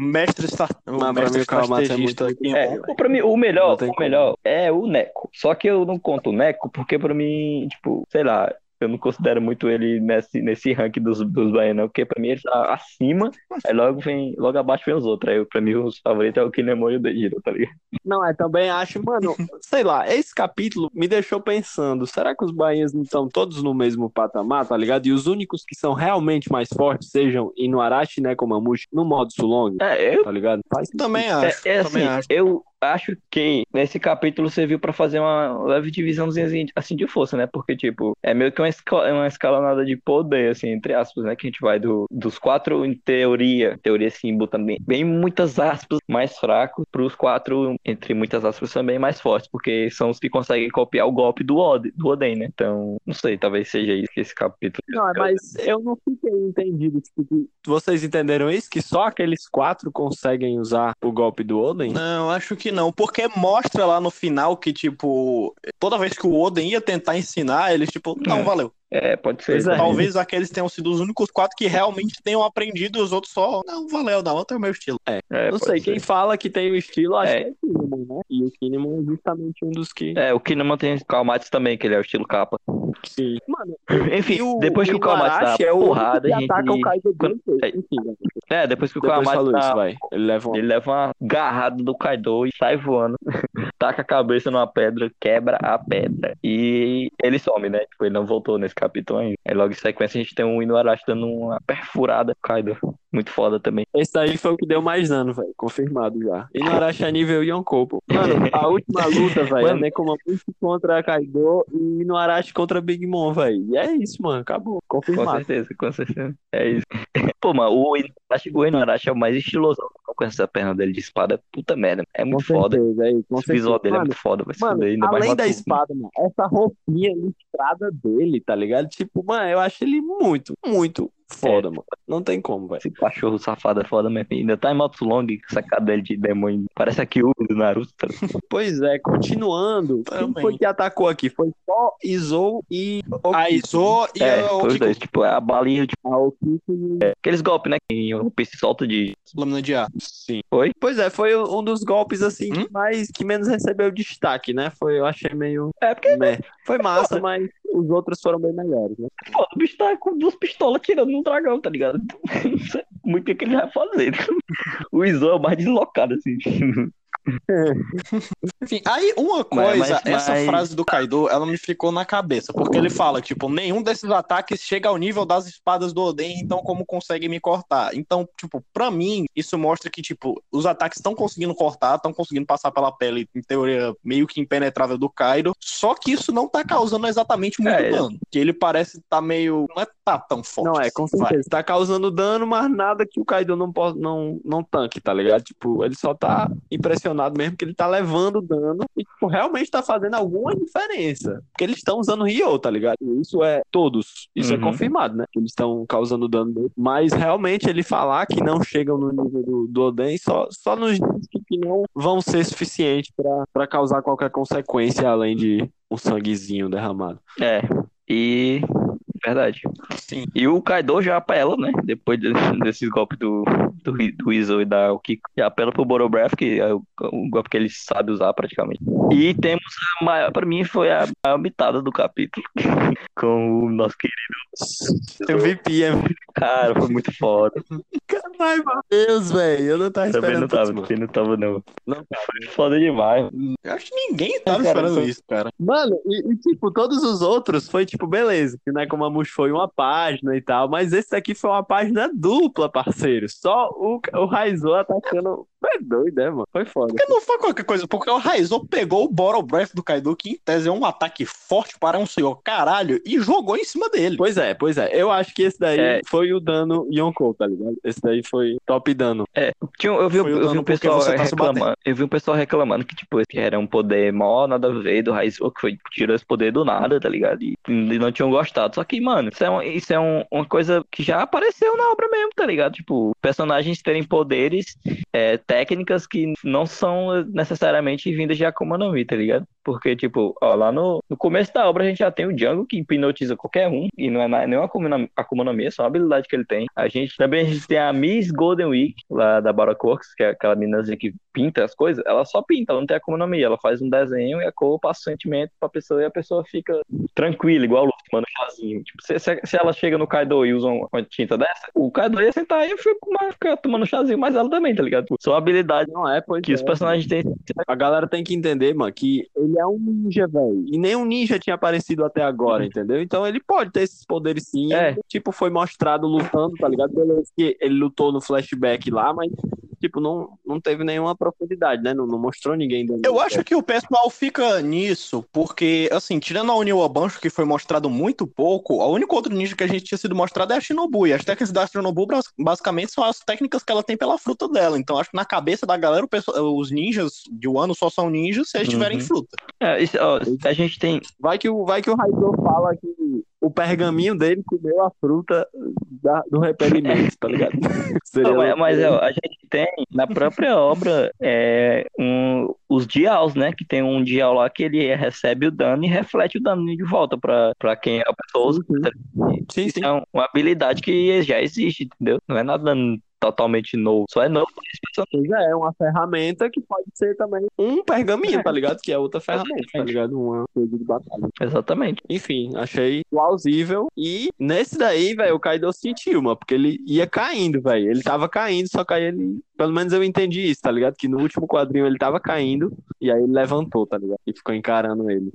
mestre, estra... o Mas pra mestre mim o é muito- aqui. É, o- pra mim, o melhor, o como. melhor é o Neko. Só que eu não conto o Neko porque pra mim, tipo, sei lá, eu não considero muito ele nesse, nesse ranking dos, dos baianos, porque pra mim ele tá acima, aí logo vem, logo abaixo vem os outros. Aí pra mim os favoritos é o Kinemon e o Denjiro, tá ligado? Não, é também acho, mano, sei lá, esse capítulo me deixou pensando, será que os bainhas não estão todos no mesmo patamar, tá ligado? E os únicos que são realmente mais fortes sejam Inuarashi, né, Komamushi, no modo Sulong, É, eu tá ligado? Faz Também É, acho. é assim, também acho. eu acho que esse capítulo serviu pra fazer uma leve divisãozinha assim de força, né? Porque, tipo, é meio que uma, esca- uma escalonada de poder, assim, entre aspas, né? Que a gente vai do, dos quatro, em teoria, teoria assim, botando bem, bem muitas aspas, mais fracos, pros quatro, entre muitas aspas, também mais fortes, porque são os que conseguem copiar o golpe do, Od do Oden, né? Então, não sei, talvez seja isso que esse capítulo. Não, mas eu não fiquei entendido. Tipo, que vocês entenderam isso? Que só aqueles quatro conseguem usar o golpe do Oden? Não, acho que não, porque mostra lá no final que, tipo, toda vez que o Oden ia tentar ensinar, eles, tipo, não, É. valeu. É, pode ser. Pois é. Talvez aqueles tenham sido os únicos quatro que realmente tenham aprendido e os outros só, não, valeu, não, outro é o meu estilo. É, não pode sei, ser. quem fala que tem o estilo, acho É. que é o Kinemon, né? E o Kinemon é justamente um dos que. É, o Kinemon tem o também, que ele é o estilo capa. Sim. Mano, Enfim, o, depois que o Kawamatsu dá Inuarashi é porrada, a gente... ataca o Kaido. É. Enfim, né? É, depois que o dá isso, vai. Ele leva uma... Ele leva uma garrada do Kaido e sai voando. Taca a cabeça numa pedra, quebra a pedra. E ele some, né? Tipo, ele não voltou nesse capítulo ainda. Aí logo em sequência a gente tem um Inuarashi dando uma perfurada no Kaido. Muito foda também. Esse aí foi o que deu mais dano, velho. Confirmado já. E no Arashi nível Yonkou, pô. Mano, a última luta, velho, é. Nekomamushi contra Kaido e no Arashi contra Big Mom, velho. E é isso, mano. Acabou. Com Confirmado. certeza, com certeza. É isso. Pô, mano, o Inuarashi, o Inuarashi é o mais estiloso com essa perna dele de espada. Puta merda. É Com muito foda. certeza, é isso. Com Esse visual dele é Mano, muito foda. Vai Mano, ainda mais além uma da espada, mano, essa roupinha listrada dele, tá ligado? Tipo, mano, eu acho ele muito, muito foda, mano. Não tem como, velho. Esse cachorro safado é foda mesmo. Ainda tá em moto long, essa cara dele de demônio. Parece a Kyuubi do Naruto. tá? Pois é, continuando. Quem Também. foi que atacou aqui? Foi só Izou e A Izo e É, a foi os Okiko, dois. Tipo, a balinha, tipo, a Okiko e aqueles golpes, né? Que o Piece solta de. lâmina de ar. Sim. Foi? Pois é, foi um dos golpes assim Hum? que mais que menos recebeu destaque, né? Foi, eu achei meio É, porque meh. Foi massa, mas os outros foram bem melhores, né? pô, o bicho tá com duas pistolas tirando um dragão, tá ligado? Não sei muito o que ele vai fazer. O Izo é o mais deslocado, assim. Enfim, aí uma coisa, mas, mas, essa mas... frase do Kaido, ela me ficou na cabeça, porque ele fala, tipo, nenhum desses ataques chega ao nível das espadas do Oden, então como consegue me cortar? Então, tipo, pra mim, isso mostra que, tipo, os ataques estão conseguindo cortar, estão conseguindo passar pela pele, em teoria, meio que impenetrável do Kaido, só que isso não tá causando exatamente muito é, dano, que ele parece tá meio, não é tá tão forte. Não, é, com certeza, vai. tá causando dano, mas nada que o Kaido não, pode, não, não tanque, tá ligado? Tipo, ele só tá impressionado mesmo que ele tá levando dano e, tipo, realmente tá fazendo alguma diferença. Porque eles estão usando Ryo, tá ligado? Isso é todos. Isso é uhum. é confirmado, né? Eles estão causando dano dele. Mas realmente ele falar que não chegam no nível do, do Oden só, só nos diz que não vão ser suficientes para causar qualquer consequência além de um sanguezinho derramado. É. E Verdade. Sim. E o Kaido já apela, né? Depois de, desses golpes do, do, do Izo e da Okiko. Já apela pro Borobreath, que é o, o, golpe que ele sabe usar praticamente. E temos a maior, pra mim, foi a maior mitada do capítulo. com o nosso querido. MVP, é. Cara, foi muito foda. Caralho, meu Deus, velho. Eu não tava esperando. Também não tava, não tava, não. Não, Foi foda demais. Eu acho que ninguém tava cara, esperando foi... isso, cara. Mano, e, e, tipo, todos os outros foi tipo, beleza. Que né, como Mush foi uma página e tal. Mas esse daqui foi uma página dupla, parceiro. Só o, o Raizou atacando é doido, né, mano? Foi foda. Porque não foi qualquer coisa, porque o Raizou pegou o Bottle Breath do Kaido, que em tese é um ataque forte para um senhor caralho, e jogou em cima dele. Pois é, pois é. Eu acho que esse daí é. foi o dano Yonkou, tá ligado? Esse daí foi top dano. É, tinha, eu vi, eu vi um pessoal tá reclamando. Eu vi um pessoal reclamando que, tipo, que era um poder mó, nada a ver do Raizou, que foi, tirou esse poder do nada, tá ligado? E, e não tinham gostado. Só que, mano, isso é, um, isso é um, uma coisa que já apareceu na obra mesmo, tá ligado? Tipo, personagens terem poderes, é, técnicas que não são necessariamente vindas de Akuma no Mi, tá ligado? Porque, tipo, ó, lá no, no começo da obra a gente já tem o Django que hipnotiza qualquer um, e não é nenhuma Akuma, no Mi, é só uma habilidade que ele tem. A gente também a gente tem a Miss Golden Week, lá da Baroque Works, que é aquela meninazinha que pinta as coisas, ela só pinta, ela não tem Akuma no Mi, ela faz um desenho e a cor passa o sentimento pra pessoa e a pessoa fica tranquila, igual o Luffy, manda chazinho. Tipo, se, se, se, ela chega no Kaido e usa uma, tinta dessa, o Kaido ia sentar e fica, fica tomando chazinho, mas ela também, tá ligado? São habilidades não é, que é. os personagens têm. A galera tem que entender, mano, que ele é um ninja, velho. E nenhum ninja tinha aparecido até agora, uhum. entendeu? Então ele pode ter esses poderes sim. É. Tipo, foi mostrado lutando, tá ligado? Beleza que ele lutou no flashback lá, mas tipo, não, não teve nenhuma profundidade, né? Não, não mostrou ninguém. Eu acho que o pessoal fica nisso, porque, assim, tirando a Uniwa Bancho, que foi mostrado muito pouco, a única outra ninja que a gente tinha sido mostrado é a Shinobu. E as técnicas da Shinobu, basicamente, são as técnicas que ela tem pela fruta dela. Então, acho que na cabeça da galera, os ninjas de Wano só são ninjas se eles uhum. tiverem fruta. É, isso, ó, a gente tem. Vai que o, vai que o Raizou fala que o pergaminho dele comeu a fruta da, do repelimento, tá ligado? Não, mas, mas ó, a gente tem na própria obra é, um, os dials, né? Que tem um dial lá que ele recebe o dano e reflete o dano de volta pra, pra quem a pessoa usa. Sim, sim. Isso é uma habilidade que já existe, entendeu? Não é nada totalmente novo. Só é novo Pois é, é uma ferramenta que pode ser também um pergaminho, é. tá ligado? Que é outra ferramenta, tá ligado? Uma coisa de batalha. Exatamente. Enfim, achei plausível. E nesse daí, velho, o Kaido sentiu, mano, porque ele ia caindo, velho. Ele tava caindo, só que aí ele. Pelo menos eu entendi isso, tá ligado? Que no último quadrinho ele tava caindo e aí ele levantou, tá ligado? E ficou encarando ele.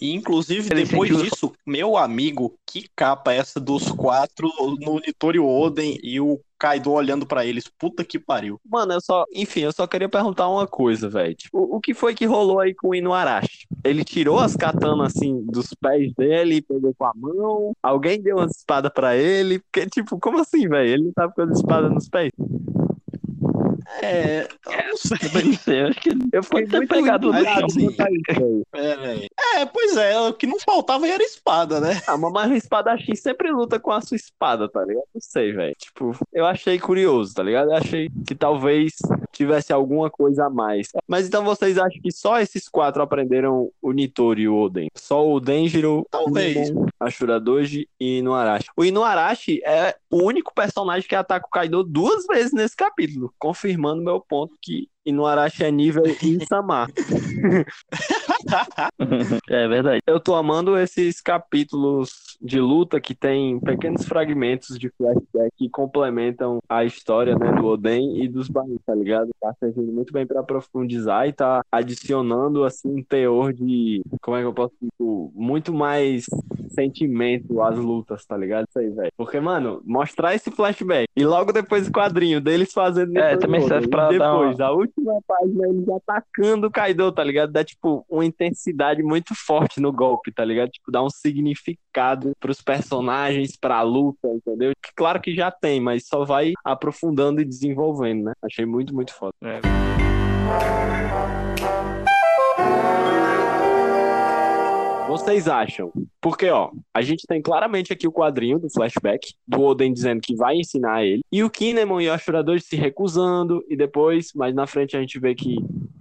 E, inclusive, ele depois sentiu... disso, meu amigo, que capa é essa dos quatro no Nitori Oden e o Kaido olhando para eles. Puta que pariu. Mano, eu só. Enfim, eu só queria perguntar uma coisa, velho. Tipo, o que foi que rolou aí com o Inuarashi? Ele tirou as katanas assim dos pés dele, pegou com a mão. Alguém deu uma espada para ele. Porque, tipo, como assim, velho? Ele não tava com as espadas nos pés? É, eu não sei. Eu, não sei, acho que eu fiquei muito pegado no chão. É, é, pois é, o que não faltava era espada, né? Ah, mas o espadachim sempre luta com a sua espada, tá ligado? Não sei, velho. Tipo, eu achei curioso, tá ligado? Eu achei que talvez tivesse alguma coisa a mais. Mas então vocês acham que só esses quatro aprenderam o Nitori e o Oden? Só o Denjiro, talvez, a Shuradoji e Inuarashi. O Inuarashi é o único personagem que ataca o Kaido duas vezes nesse capítulo, confirmando meu ponto que Inuarashi é nível Insama. é verdade. Eu tô amando esses capítulos de luta que tem pequenos fragmentos de flashback que complementam a história, né, do Oden e dos Bain, tá ligado? Tá servindo muito bem para profundizar e tá adicionando, assim, um teor de, como é que eu posso dizer, muito mais sentimento às lutas, tá ligado? Isso aí, velho. Porque, mano, mostrar esse flashback e logo depois o quadrinho deles fazendo É, também serve pra e dar depois, uma... a última página, eles atacando o Kaido, tá ligado? Dá, tipo, uma intensidade muito forte no golpe, tá ligado? Tipo, dá um significado pros personagens, pra luta, entendeu? Claro que já tem, mas só vai aprofundando e desenvolvendo, né? Achei muito, muito foda. É. Vocês acham? Porque, ó, a gente tem claramente aqui o quadrinho do flashback, do Oden dizendo que vai ensinar ele, e o Kinemon e o Ashura se recusando, e depois, mais na frente, a gente vê que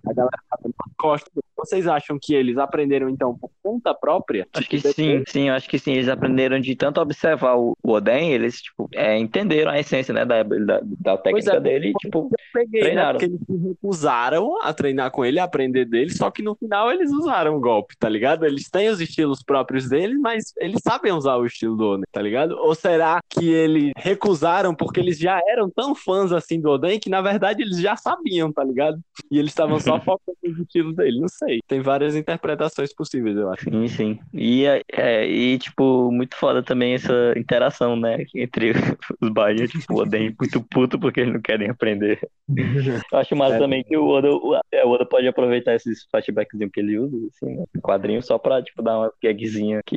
a galera tá dando as costas. Vocês acham que eles aprenderam, então, por conta própria? Acho que Tipo, sim, depois- sim, eu acho que sim. Eles aprenderam de tanto observar o o Oden, eles, tipo, é, entenderam a essência, né, da, da, da técnica é, dele e, tipo, peguei, né? treinaram. Porque eles se recusaram a treinar com ele, a aprender dele, só que no final eles usaram o golpe, tá ligado? Eles têm os estilos próprios deles, mas eles sabem usar o estilo do Oden, tá ligado? Ou será que eles recusaram porque eles já eram tão fãs assim do Oden que na verdade eles já sabiam, tá ligado? E eles estavam só focando nos estilos dele, não sei. Tem várias interpretações possíveis, eu acho. Sim, sim. E, é, e, tipo, muito foda também essa interação, né, entre os Bahia, tipo, o Oden muito puto porque eles não querem aprender. Eu acho massa É. também que o Oda, o, é, o Oda pode aproveitar esses flashbackzinhos que ele usa, assim, né, quadrinho, só pra, tipo, dar uma gagzinha que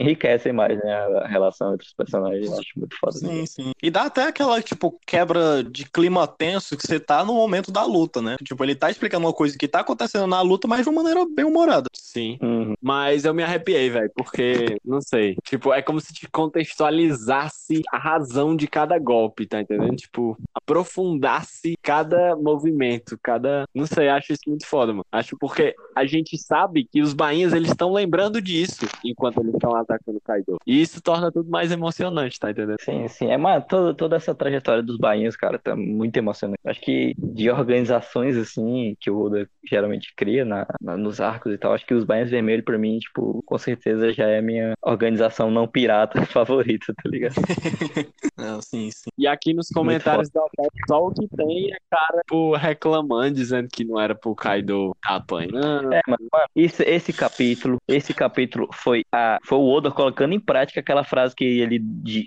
enriquecem mais, né, a relação entre os personagens. Eu acho muito foda. Sim, sim. E dá até aquela, tipo, quebra de clima tenso que você tá no momento da luta, né? Tipo, ele tá explicando uma coisa que tá acontecendo na luta, mas de uma maneira bem humorada. Sim. Uhum. Mas eu me arrepiei, velho, porque, não sei, tipo, é como se te contextualizasse a razão de cada golpe, tá entendendo? Tipo, aprofundasse cada movimento, cada, não sei, acho isso muito foda, mano. Acho porque a gente sabe que os bainhas, eles estão lembrando disso enquanto eles estão atacando o Kaido. E isso torna tudo mais emocionante, tá entendendo? Sim, sim. É, mas toda, toda essa trajetória dos bainhas, cara, tá muito emocionante. Acho que de organizações, assim, que o Oda geralmente cria na, na- nos arcos e tal, acho que os bainhas vermelhos, pra mim, tipo, com certeza já é a minha organização não pirata favorita, tá ligado? É, sim, sim. E aqui nos comentários da Otaku, só o que tem é cara tipo, reclamando, dizendo que não era pro Kaido tá apanhando. É, mano, isso, esse capítulo, esse capítulo foi a, foi o Oda colocando em prática aquela frase que ele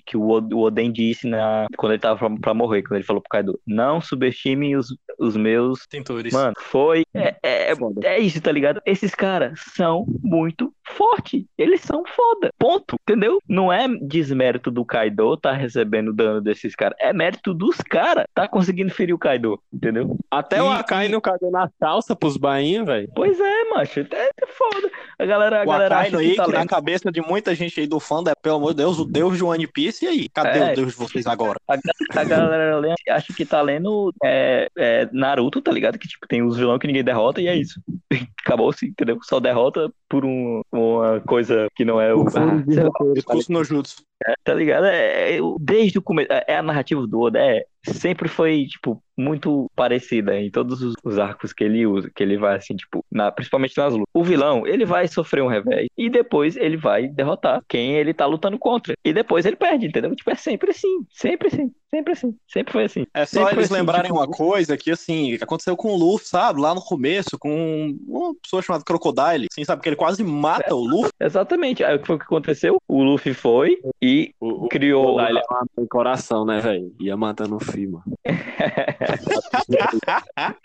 que o, o Oden disse na, quando ele tava pra, pra morrer, quando ele falou pro Kaido, não subestime os, os meus Tentores. Mano, foi. É, é, é isso, tá ligado? Esses caras são muito fortes. Eles são foda. Ponto. Entendeu? Não é desmérito do Kaido tá recebendo dano desses caras. É mérito dos caras tá conseguindo ferir o Kaido. Entendeu? Até o E- Akai e- não cagou na calça pros bainhos, velho. Pois é, macho. É, é foda. A galera, a O galera Akainu acha aí, que tá que na lendo. cabeça de muita gente aí do fã, é, pelo amor de Deus, o deus de One Piece. E aí? Cadê É. o deus de vocês agora? A, a galera lê- acha que tá lendo é, é, Naruto, tá ligado? Que tipo, tem os vilões que ninguém derrota e é isso. Acabou-se, entendeu? Só derrota por um- uma coisa que não é o. Ah, Discurso no Jutsu. Tá ligado? É, é, desde o começo. É, é a narrativa do Oda, é, sempre foi, tipo, muito parecida em todos os, os arcos que ele usa, que ele vai, assim, tipo, na- principalmente nas lutas. O vilão, ele vai sofrer um revés e depois ele vai derrotar quem ele tá lutando contra. E depois ele perde, entendeu? Tipo, é sempre assim, sempre assim, sempre assim, sempre foi assim. É só Sempre eles assim, lembrarem tipo, uma coisa que, assim, que aconteceu com o Luffy, sabe? Lá no começo, com uma pessoa chamada Crocodile, assim, sabe? Que ele quase mata o Luffy. Exatamente. Aí o que foi que aconteceu? O Luffy foi e O, o criou. Ele é uma tem coração, né, velho? Ia matando o Fi, mano.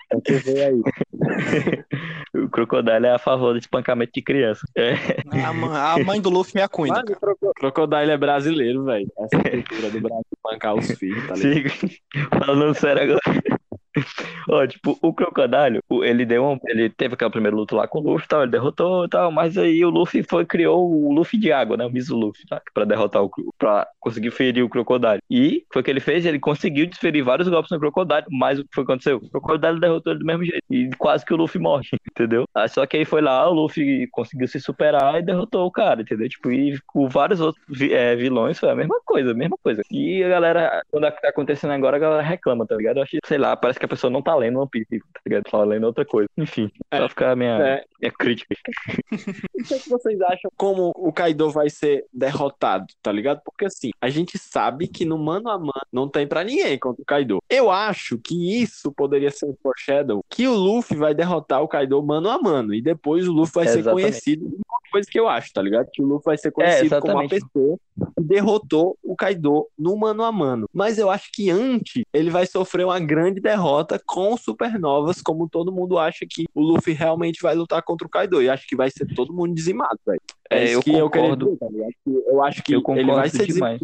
Aí. o Crocodile é a favor de espancamento de criança. É. A, a mãe do Luffy é a Queen. Mano, o Croco- Crocodile é brasileiro, velho. Essa cultura do Brasil bancar os filhos, tá ligado? Sim, falando sério agora. Ó, tipo, o Crocodile, ele deu um, ele teve aquela primeira luta lá com o Luffy tal, ele derrotou e tal, mas aí o Luffy foi, criou o Luffy de água, né, o Mizu Luffy, tá, pra derrotar o, pra conseguir ferir o Crocodile. E foi o que ele fez, ele conseguiu desferir vários golpes no Crocodile, mas o que foi que aconteceu? O Crocodile derrotou ele do mesmo jeito, e quase que o Luffy morre, entendeu? Aí, só que aí foi lá, o Luffy conseguiu se superar e derrotou o cara, entendeu? Tipo, e com vários outros é, vilões foi a mesma coisa, a mesma coisa. E a galera, quando tá acontecendo agora, a galera reclama, tá ligado? Eu achei, sei lá, parece que a pessoa não tá lendo One Piece, tá ligado? Tá lendo outra coisa. Enfim, é, pra ficar a minha, é. minha crítica. o que, é que vocês acham como o Kaido vai ser derrotado, tá ligado? Porque assim, a gente sabe que no mano a mano não tem pra ninguém contra o Kaido. Eu acho que isso poderia ser um foreshadow, que o Luffy vai derrotar o Kaido mano a mano, e depois o Luffy vai ser conhecido uma coisa que eu acho, tá ligado? Que o Luffy vai ser conhecido é, como uma pessoa que derrotou o Kaido no mano a mano. Mas eu acho que antes ele vai sofrer uma grande derrota com supernovas, como todo mundo acha que o Luffy realmente vai lutar contra o Kaido. E acho que vai ser todo mundo dizimado, velho. É, é eu que concordo. eu, queria dizer, tá eu acho que eu ele vai ser demais.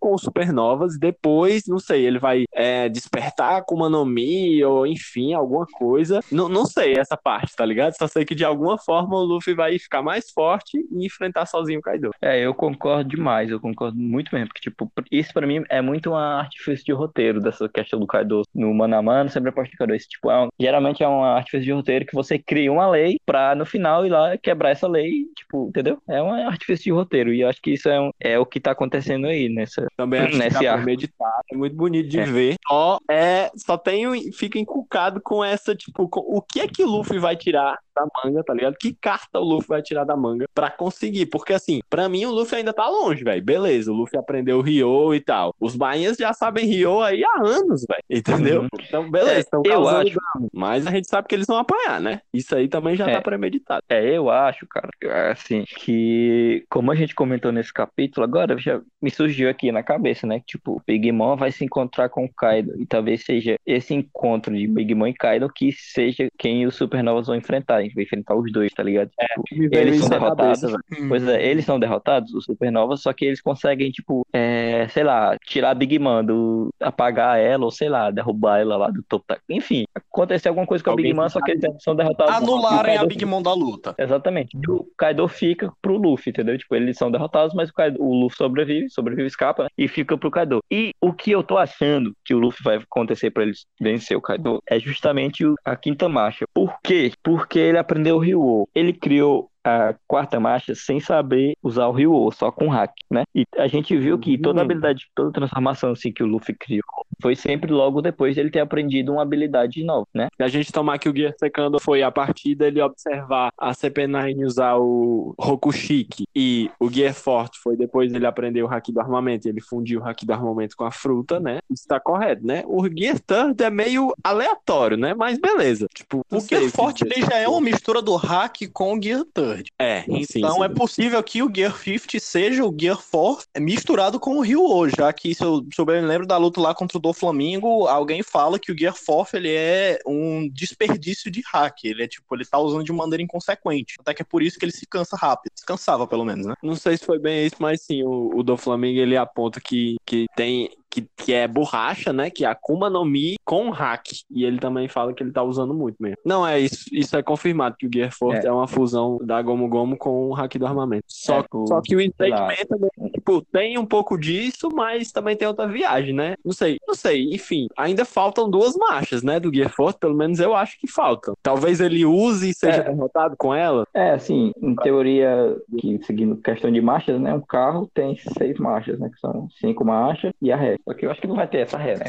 com supernovas, depois, não sei, ele vai é, despertar com uma Mi, ou enfim, alguma coisa. Não, não sei essa parte, tá ligado? Só sei que de alguma forma o Luffy vai ficar mais forte e enfrentar sozinho o Kaido. É, eu concordo demais, eu concordo muito mesmo, porque, tipo, isso pra mim é muito uma artifício de roteiro dessa questão do Kaido no mano a mano, sempre Kaido. Isso, tipo, é um, geralmente é um artifício de roteiro que você cria uma lei pra no final ir lá quebrar essa lei, tipo, entendeu? É um artifício de roteiro, e eu acho que isso é, um, é o que tá acontecendo aí nessa, Também acho nesse que meditar, é muito bonito de é. ver. Só, é, só tenho, fica encucado com essa, tipo, com, o que é que o Luffy vai tirar da manga, tá ligado? Que carta o Luffy vai tirar da manga pra conseguir? Porque, assim, pra mim o Luffy ainda tá longe, velho. Beleza, o Luffy aprendeu Ryo e tal. Os bainhas já sabem Ryo aí há anos, velho. Entendeu? Uhum. Então, beleza, estão é, eu acho... Mas a gente sabe que eles vão apanhar, né? Isso aí também já é. tá premeditado. É, eu acho, cara, assim, que como a gente comentou nesse capítulo, agora já me surgiu aqui na cabeça, né? Que, tipo, o Big Mom vai se encontrar com o Kaido. E talvez seja esse encontro de Big Mom e Kaido que seja quem os Supernovas vão enfrentar a gente vai enfrentar os dois, tá ligado? É, tipo, eles são derrotados. Cabeça, pois é, eles são derrotados, os Supernovas, só que eles conseguem, tipo, é, sei lá, tirar a Big Mom, do, apagar ela, ou sei lá, derrubar ela lá do topo. Enfim, acontecer alguma coisa com a Big Mom, só que eles são derrotados. Anularem a Big Mom da luta. Exatamente. O Kaido fica pro Luffy, entendeu? Tipo, eles são derrotados, mas o, Kaido, o Luffy sobrevive, sobrevive, escapa, e fica pro Kaido. E o que eu tô achando que o Luffy vai acontecer pra eles vencer o Kaido é justamente a quinta marcha. Por quê? Porque ele aprendeu o Ryu. Ele criou a quarta marcha sem saber usar o Ryu, só com hack, né? E a gente viu que toda uhum. habilidade, toda transformação assim, que o Luffy criou foi sempre logo depois de ele ter aprendido uma habilidade nova, né? E a gente tomar que o Gear Secando foi a partir dele observar a CP9 usar o Rokushiki e o Gear Forte foi depois ele aprender o hack do armamento, ele fundiu o hack do armamento com a fruta, né? Isso tá correto, né? O Gear Third é meio aleatório, né? Mas beleza. Tipo, o Gear Forte ele já é uma mistura do hack com o Gear Third. Third. É, então sim, sim. é possível que o Gear 50 seja o Gear 4 misturado com o Rio hoje, já que se eu, se eu bem lembro da luta lá contra o do Flamengo, alguém fala que o Gear 4 ele é um desperdício de hack, ele é tipo, ele tá usando de maneira inconsequente, até que é por isso que ele se cansa rápido, descansava pelo menos, né? Não sei se foi bem isso, mas sim, o, o do Flamengo ele aponta que, que tem que, que é borracha, né? Que é Akuma no Mi com hack. E ele também fala que ele tá usando muito mesmo. Não, é isso. Isso é confirmado que o Gear Force é, é uma fusão da Gomu Gomu com o hack do armamento. Só, é, só que o Entendimento também, tipo, tem um pouco disso, mas também tem outra viagem, né? Não sei, não sei. Enfim, ainda faltam duas marchas, né? Do Gear Force, pelo menos eu acho que faltam. Talvez ele use e seja é. derrotado com ela. É, assim, em teoria, que, seguindo questão de marchas, né? Um carro tem seis marchas, né? Que são cinco marchas e a ré. Só que eu acho que não vai ter essa ré, né?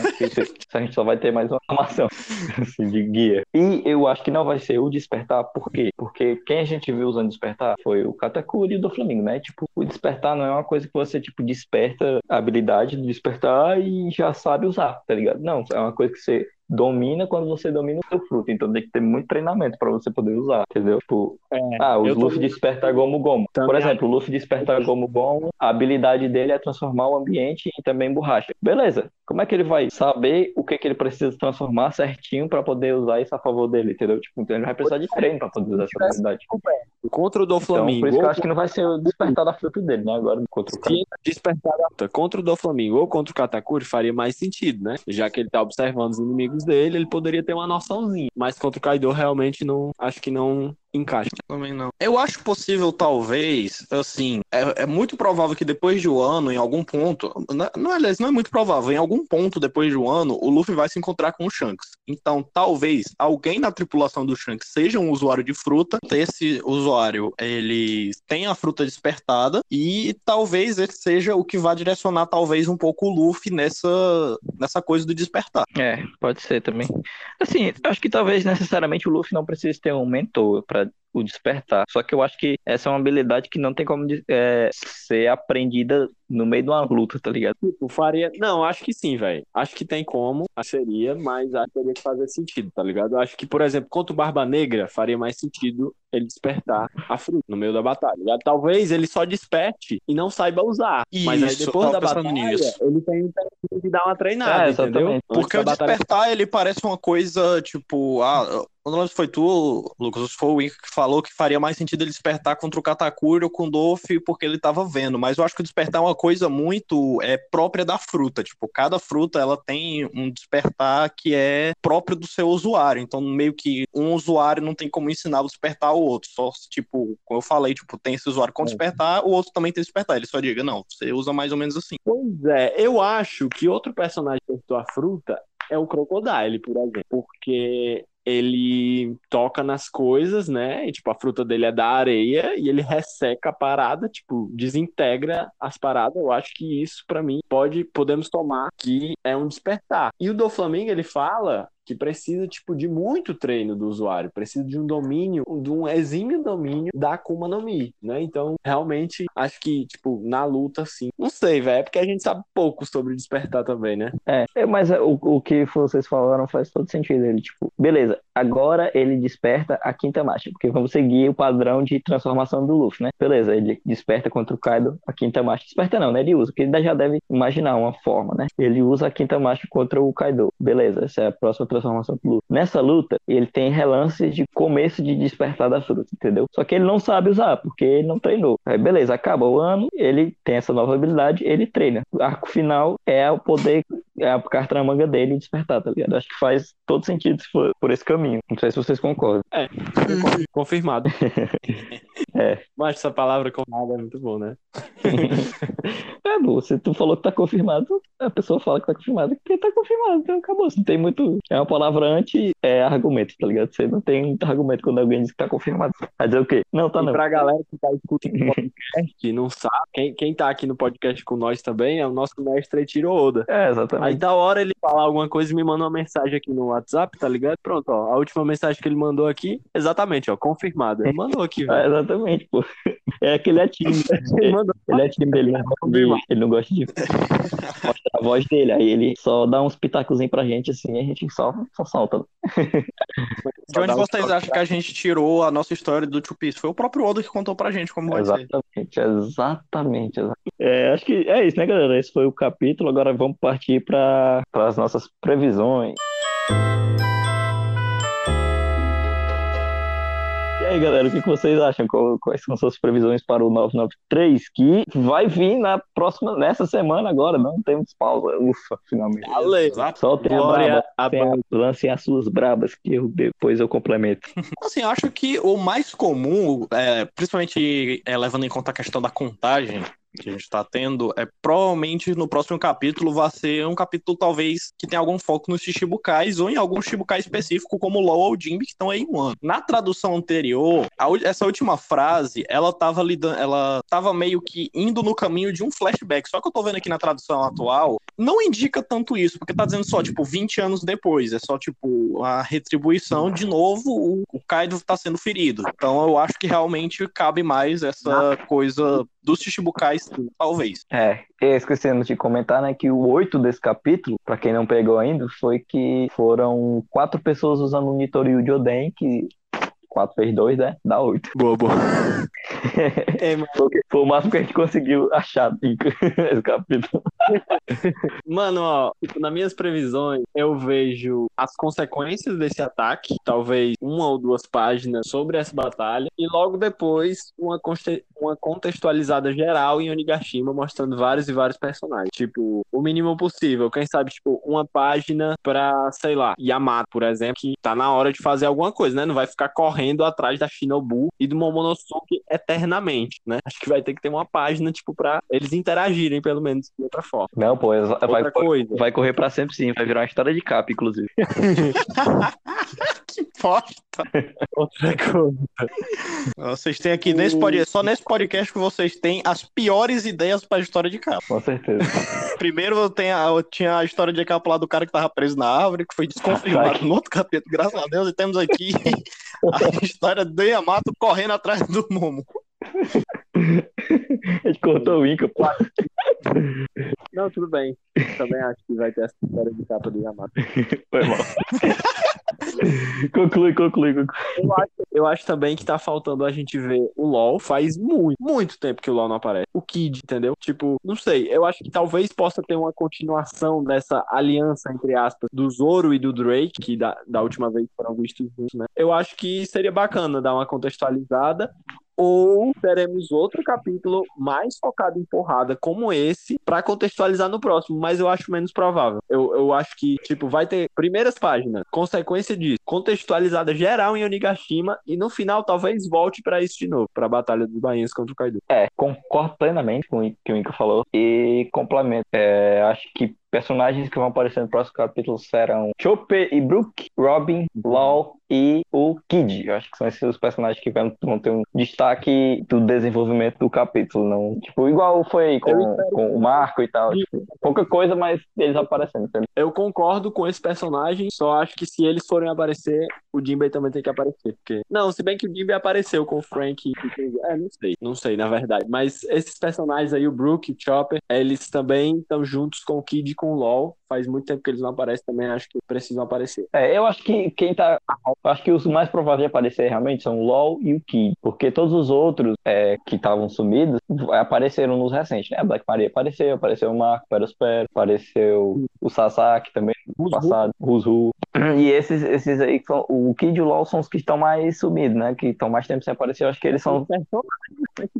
a gente só vai ter mais uma informação assim, de guia. E eu acho que não vai ser o despertar, por quê? Porque quem a gente viu usando despertar foi o Katakuri do Flamengo, né? Tipo, o despertar não é uma coisa que você, tipo, desperta a habilidade de despertar e já sabe usar, tá ligado? Não, é uma coisa que você domina quando você domina o seu fruto. Então tem que ter muito treinamento para você poder usar, entendeu? Tipo, é, ah, o Luffy tô... desperta Gomu Gomu. Também Por exemplo, o Luffy desperta Gomu Gomu, a habilidade dele é transformar o ambiente em também borracha. Beleza. Como é que ele vai saber o que, que ele precisa transformar certinho para poder usar isso a favor dele, entendeu? Tipo, então ele vai precisar de treino para poder usar essa habilidade. Contra o do Flamengo. Então, por isso que eu acho que não vai ser o despertar da fruta dele, né? Agora contra o cara. despertar da contra o do Flamengo ou contra o Katakuri faria mais sentido, né? Já que ele tá observando os inimigos dele, ele poderia ter uma noçãozinha. Mas contra o Kaido realmente não, acho que não encaixa. Também não. Eu acho possível, talvez, assim, é, é muito provável que depois de um ano, em algum ponto, não, não, aliás, não é muito provável, em algum ponto depois de um ano, o Luffy vai se encontrar com o Shanks. Então, talvez alguém na tripulação do Shanks seja um usuário de fruta, esse usuário, ele tem a fruta despertada e talvez esse seja o que vai direcionar talvez um pouco o Luffy nessa, nessa coisa do despertar. É, pode ser também. Assim, acho que talvez necessariamente o Luffy não precise ter um mentor para a o despertar. Só que eu acho que essa é uma habilidade que não tem como é, ser aprendida no meio de uma luta, tá ligado? Tipo, faria. Não, acho que sim, velho. Acho que tem como, seria, mas acho que teria que fazer sentido, tá ligado? Acho que, por exemplo, contra o Barba Negra, faria mais sentido ele despertar a fruta no meio da batalha. Tá Talvez ele só desperte e não saiba usar. Isso, mas aí depois da batalha, nisso. ele tem que dar uma treinada, é, entendeu? Porque o despertar, ele parece uma coisa, tipo, ah, não lembro se foi tu, Lucas, foi o Wink que falou que faria mais sentido ele despertar contra o Katakuri ou com o Dolph porque ele tava vendo. Mas eu acho que o despertar é uma coisa muito é, própria da fruta. Tipo, cada fruta ela tem um despertar que é próprio do seu usuário. Então, meio que um usuário não tem como ensinar o despertar ao outro. Só, tipo, como eu falei, tipo, tem esse usuário com é. despertar, o outro também tem despertar. Ele só diga, não, você usa mais ou menos assim. Pois é, eu acho que outro personagem que despertou a fruta é o Crocodile, por exemplo. Porque ele toca nas coisas, né? E, tipo, a fruta dele é da areia e ele resseca a parada, tipo, desintegra as paradas. Eu acho que isso, para mim, pode, podemos tomar que é um despertar. E o do Flamengo, ele fala que precisa tipo de muito treino do usuário, precisa de um domínio, de um exímio domínio da Akuma no Mi, né? Então, realmente acho que tipo na luta assim, não sei, velho, é porque a gente sabe pouco sobre despertar também, né? É, é mas o, o que vocês falaram faz todo sentido, ele tipo, beleza, agora ele desperta a quinta marcha, porque vamos seguir o padrão de transformação do Luffy, né? Beleza, ele desperta contra o Kaido a quinta marcha. Desperta não, né? Ele usa, porque ele já deve imaginar uma forma, né? Ele usa a quinta marcha contra o Kaido. Beleza, essa é a próxima transformação do Luffy. Nessa luta, ele tem relances de começo de despertar da fruta, entendeu? Só que ele não sabe usar, porque ele não treinou. Aí beleza, acaba o ano, ele tem essa nova habilidade, ele treina. O arco final é o poder, é a carta na manga dele despertar, tá ligado? Acho que faz todo sentido se for por esse caminho. Não sei se vocês concordam. É, confirmado. é. Mas essa palavra confirmada é muito bom, né? é, bom, se tu falou que tá confirmado, a pessoa fala que tá confirmado, porque tá confirmado, então acabou. Não tem muito. É uma palavra anti-argumento, é tá ligado? Você não tem muito argumento quando alguém diz que tá confirmado. Vai dizer o quê? Não, tá e não. Pra galera que tá escutando o podcast, não sabe, quem, quem tá aqui no podcast com nós também é o nosso mestre Tiro Oda. É, exatamente. Aí da hora ele falar alguma coisa e me manda uma mensagem aqui no WhatsApp, tá ligado? Pronto, ó. A última mensagem que ele mandou aqui, exatamente, ó, confirmado. Ele mandou aqui, velho. É, exatamente, pô. É aquele é time. Ele, mandou... ele é time dele, né? ele não gosta de mostrar a voz dele. Aí ele só dá uns pitacozinhos pra gente, assim, e a gente só, só solta. De onde vocês acham que a gente tirou a nossa história do Two Piece? Foi o próprio Oda que contou pra gente como vai exatamente, ser. Exatamente, exatamente. É, acho que é isso, né, galera? Esse foi o capítulo. Agora vamos partir para as nossas previsões. Aí, galera, o que vocês acham? Quais são suas previsões para o 993, que vai vir na próxima, nessa semana agora, não temos pausa. Ufa, finalmente. Soltem a braba, lancem as suas brabas, que eu, depois eu complemento. Assim, acho que o mais comum, é, principalmente é, levando em conta a questão da contagem, que a gente está tendo, é provavelmente no próximo capítulo vai ser um capítulo talvez que tenha algum foco nos Shichibukais ou em algum Shichibukai específico, como Law ou Jimby, que estão aí um ano. Na tradução anterior, a, essa última frase, ela tava lidando, ela tava meio que indo no caminho de um flashback. Só que eu tô vendo aqui na tradução atual, não indica tanto isso, porque tá dizendo só, tipo, 20 anos depois. É só, tipo, a retribuição, de novo, o, o Kaido tá sendo ferido. Então eu acho que realmente cabe mais essa coisa dos Chichibukais, talvez. É, esquecendo de comentar, né, que o 8 desse capítulo, para quem não pegou ainda, foi que foram quatro pessoas usando o Nitoryu Joden, que 4 vezes 2, né? Dá 8. Boa, boa. É, Foi o máximo que a gente conseguiu achar nesse capítulo. Mano, ó, tipo, nas minhas previsões, eu vejo as consequências desse ataque, talvez uma ou duas páginas sobre essa batalha, e logo depois uma, uma contextualizada geral em Onigashima, mostrando vários e vários personagens. Tipo, o mínimo possível. Quem sabe, tipo, uma página pra, sei lá, Yamato, por exemplo, que tá na hora de fazer alguma coisa, né? Não vai ficar correndo atrás da Shinobu e do Momonosuke eternamente, né? Acho que vai ter que ter uma página, tipo, pra eles interagirem, pelo menos, de outra forma. Não, pô, vai, coisa. vai correr pra sempre sim, vai virar uma história de capa, inclusive. que bosta. Outra coisa. Vocês têm aqui, nesse podcast, só nesse podcast que vocês têm as piores ideias pra história de capa. Com certeza. Primeiro eu, tenho a, eu tinha a história de capa lá do cara que tava preso na árvore, que foi desconfirmado no outro capítulo, graças a Deus, e temos aqui a história do Yamato correndo atrás do Momo. A gente cortou o Inca, pô. Não, tudo bem. Também acho que vai ter essa história de capa do Yamato. Foi mal. conclui, conclui, conclui. Eu acho, eu acho também que tá faltando a gente ver o LoL. Faz muito, muito tempo que o LoL não aparece. O Kid, entendeu? Tipo, não sei. Eu acho que talvez possa ter uma continuação dessa aliança, entre aspas, do Zoro e do Drake, que da, da última vez foram vistos juntos, né? Eu acho que seria bacana dar uma contextualizada ou teremos outro capítulo mais focado em porrada como esse para contextualizar no próximo, mas eu acho menos provável. Eu, eu acho que, tipo, vai ter primeiras páginas, consequência disso, contextualizada geral em Onigashima e no final talvez volte para isso de novo, para a Batalha dos Bainhas contra o Kaido. É, concordo plenamente com o que o Inca falou e complemento. É, acho que personagens que vão aparecer no próximo capítulo serão Chopper e Brook, Robin, Law e o Kid. Eu acho que são esses os personagens que vão, ter um destaque do desenvolvimento do capítulo. Não, tipo, igual foi com, com o Marco e tal. Tipo, pouca coisa, mas eles aparecendo. Entendeu? Eu concordo com esse personagem, só acho que se eles forem aparecer, o Jinbei também tem que aparecer. Porque... Não, se bem que o Jinbei apareceu com o Frank. É, não sei. Não sei, na verdade. Mas esses personagens aí, o Brook e o Chopper, eles também estão juntos com o Kid e com o LoL. Faz muito tempo que eles não aparecem também, acho que precisam aparecer. É, eu acho que quem tá. Acho que os mais prováveis de aparecer realmente são o LoL e o Kid. Porque todos os outros é, que estavam sumidos apareceram nos recentes, né? A Black Maria apareceu, apareceu o Marco, Perospero, apareceu o Sasaki também, no passado, o Ruzu. E esses, esses aí, são, o Kid e o LoL são os que estão mais sumidos, né? Que estão mais tempo sem aparecer. Eu acho que eles são.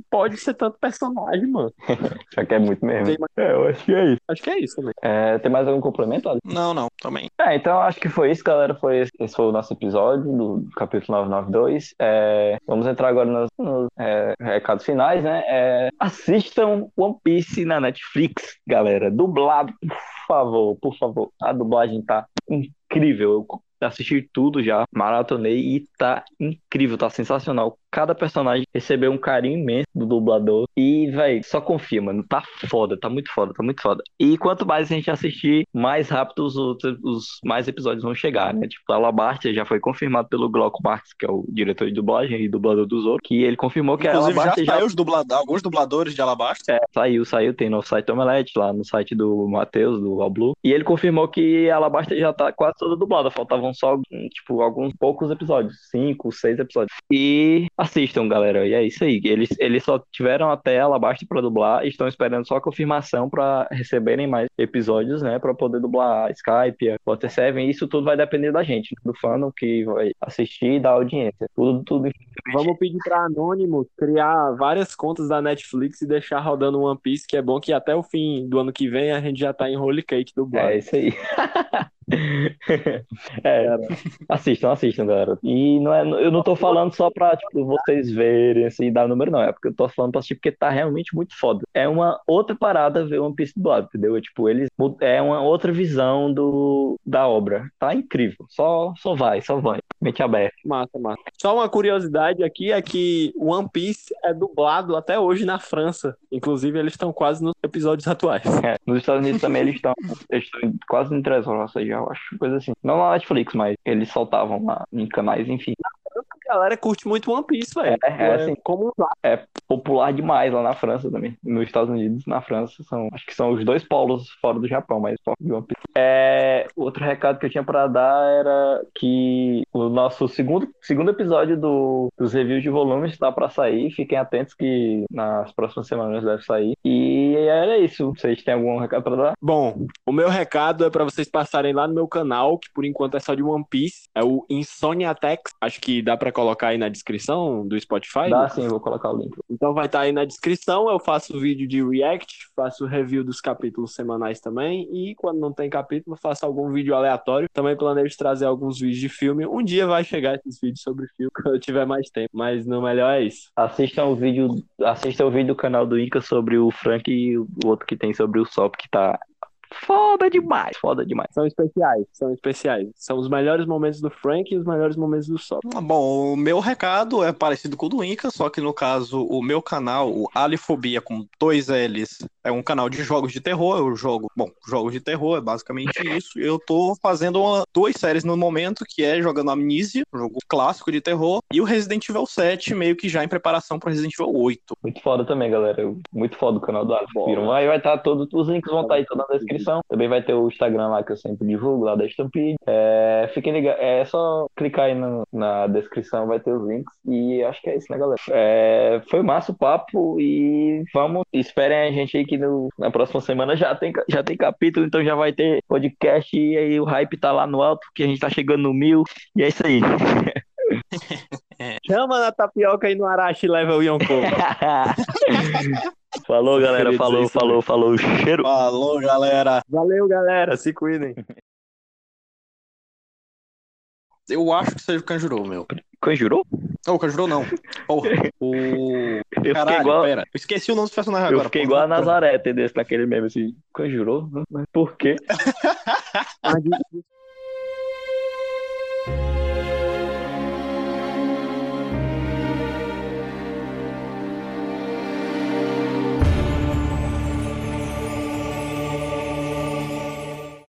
Pode ser tanto personagem, mano. Já que é muito mesmo. É, eu acho que é isso. Acho que é isso também. É, tem mais algum complemento, Ali? Não, não, também. É, então acho que foi isso, galera. Foi esse, esse foi o nosso episódio do capítulo 992. É, vamos entrar agora nos, nos é, recados finais, né? É, assistam One Piece na Netflix, galera. Dublado, por favor, por favor. A dublagem tá incrível. Eu assisti tudo já, maratonei e tá incrível, tá sensacional cada personagem recebeu um carinho imenso do dublador. E, velho, só confia, mano. Tá foda, tá muito foda, tá muito foda. E quanto mais a gente assistir, mais rápido os, outros, os mais episódios vão chegar, né? Tipo, a Alabasta já foi confirmado pelo Glauco Marques, que é o diretor de dublagem e dublador do Zoro, que ele confirmou que Inclusive, a Alabasta já... saiu os dubladores, alguns dubladores de Alabasta? É, saiu, saiu. Tem no site do Omelete, lá no site do Matheus, do All Blue. E ele confirmou que a Alabasta já tá quase toda dublada. Faltavam só, tipo, alguns poucos episódios. Cinco, seis episódios. E assistam, galera. E é isso aí. Eles, eles só tiveram até Alabasta para dublar e estão esperando só a confirmação para receberem mais episódios, né? Para poder dublar Skype, Water Seven. Isso tudo vai depender da gente, do fã que vai assistir e da audiência. Tudo, tudo. Vamos pedir para Anônimo criar várias contas da Netflix e deixar rodando One Piece, que é bom que até o fim do ano que vem a gente já tá em Holy Cake dublado. É isso aí. é, assistam, assistam, galera. E não é, eu não tô falando só pra tipo, vocês verem assim, dar número, não. É porque eu tô falando pra assistir porque tá realmente muito foda. É uma outra parada ver One Piece dublado, entendeu? Tipo, eles é uma outra visão do, da obra. Tá incrível. Só, só vai, só vai. Mente aberta. Massa, massa. Só uma curiosidade aqui é que One Piece é dublado até hoje na França. Inclusive, eles estão quase nos episódios atuais. É, nos Estados Unidos também eles estão eles estão quase em três horas, eu acho, coisa assim. Não na Netflix, mas eles soltavam lá em canais, enfim. galera curte muito One Piece, velho. É, é, assim, como é popular demais lá na França também. Nos Estados Unidos, na França, são, acho que são os dois polos fora do Japão, mas de One Piece. É, outro recado que eu tinha para dar era que o nosso segundo, segundo episódio do, dos reviews de volumes está para sair. Fiquem atentos que nas próximas semanas deve sair. E era isso. Vocês têm algum recado para dar? Bom, o meu recado é para vocês passarem lá no meu canal, que por enquanto é só de One Piece. É o Insomnia Tex. Acho que dá para colocar aí na descrição do Spotify. Dá sim, vou colocar o link. Então vai estar tá aí na descrição. Eu faço vídeo de react, faço review dos capítulos semanais também. E quando não tem capítulo, faço algum vídeo aleatório. Também planejo trazer alguns vídeos de filme. Um dia vai chegar esses vídeos sobre filme quando eu tiver mais tempo. Mas no melhor é isso. Assistam o vídeo, assistam o vídeo do canal do Inca sobre o Frank o outro que tem sobre o Sop, que tá foda demais, foda demais. São especiais, são especiais. São os melhores momentos do Frank e os melhores momentos do Sop. Ah, bom, o meu recado é parecido com o do Inca, só que no caso, o meu canal, o Alifobia com dois L's, é um canal de jogos de terror. Eu jogo, bom, jogos de terror é basicamente isso. Eu tô fazendo uma, duas séries no momento, que é jogando Amnesia, um jogo clássico de terror, e o Resident Evil 7, meio que já em preparação pro Resident Evil 8. Muito foda também, galera. Muito foda o canal do Alifobia. Vai estar tá todos os links vão estar tá aí toda na descrição descrição. Também vai ter o Instagram lá que eu sempre divulgo, lá da Stampede. É, fiquem ligados, é só clicar aí no, na descrição, vai ter os links. E acho que é isso, né, galera? É, foi massa o papo e vamos, esperem a gente aí que no, na próxima semana já tem, já tem capítulo, então já vai ter podcast e aí o hype tá lá no alto, que a gente tá chegando no mil. E é isso aí. Chama na tapioca e no arashi leva o Yonko. falou, galera. Falou, falou, falou. Cheiro. Falou, galera. Valeu, galera. Se cuidem. Eu acho que seja o Kanjuro, meu. Kanjuro? Não, o Kanjuro não. Porra, o... Eu Caralho, igual... pera. Eu esqueci o nome do personagem eu agora. Eu fiquei igual a Nazaré, entendeu? Naquele meme assim. Kanjuro? Mas por quê?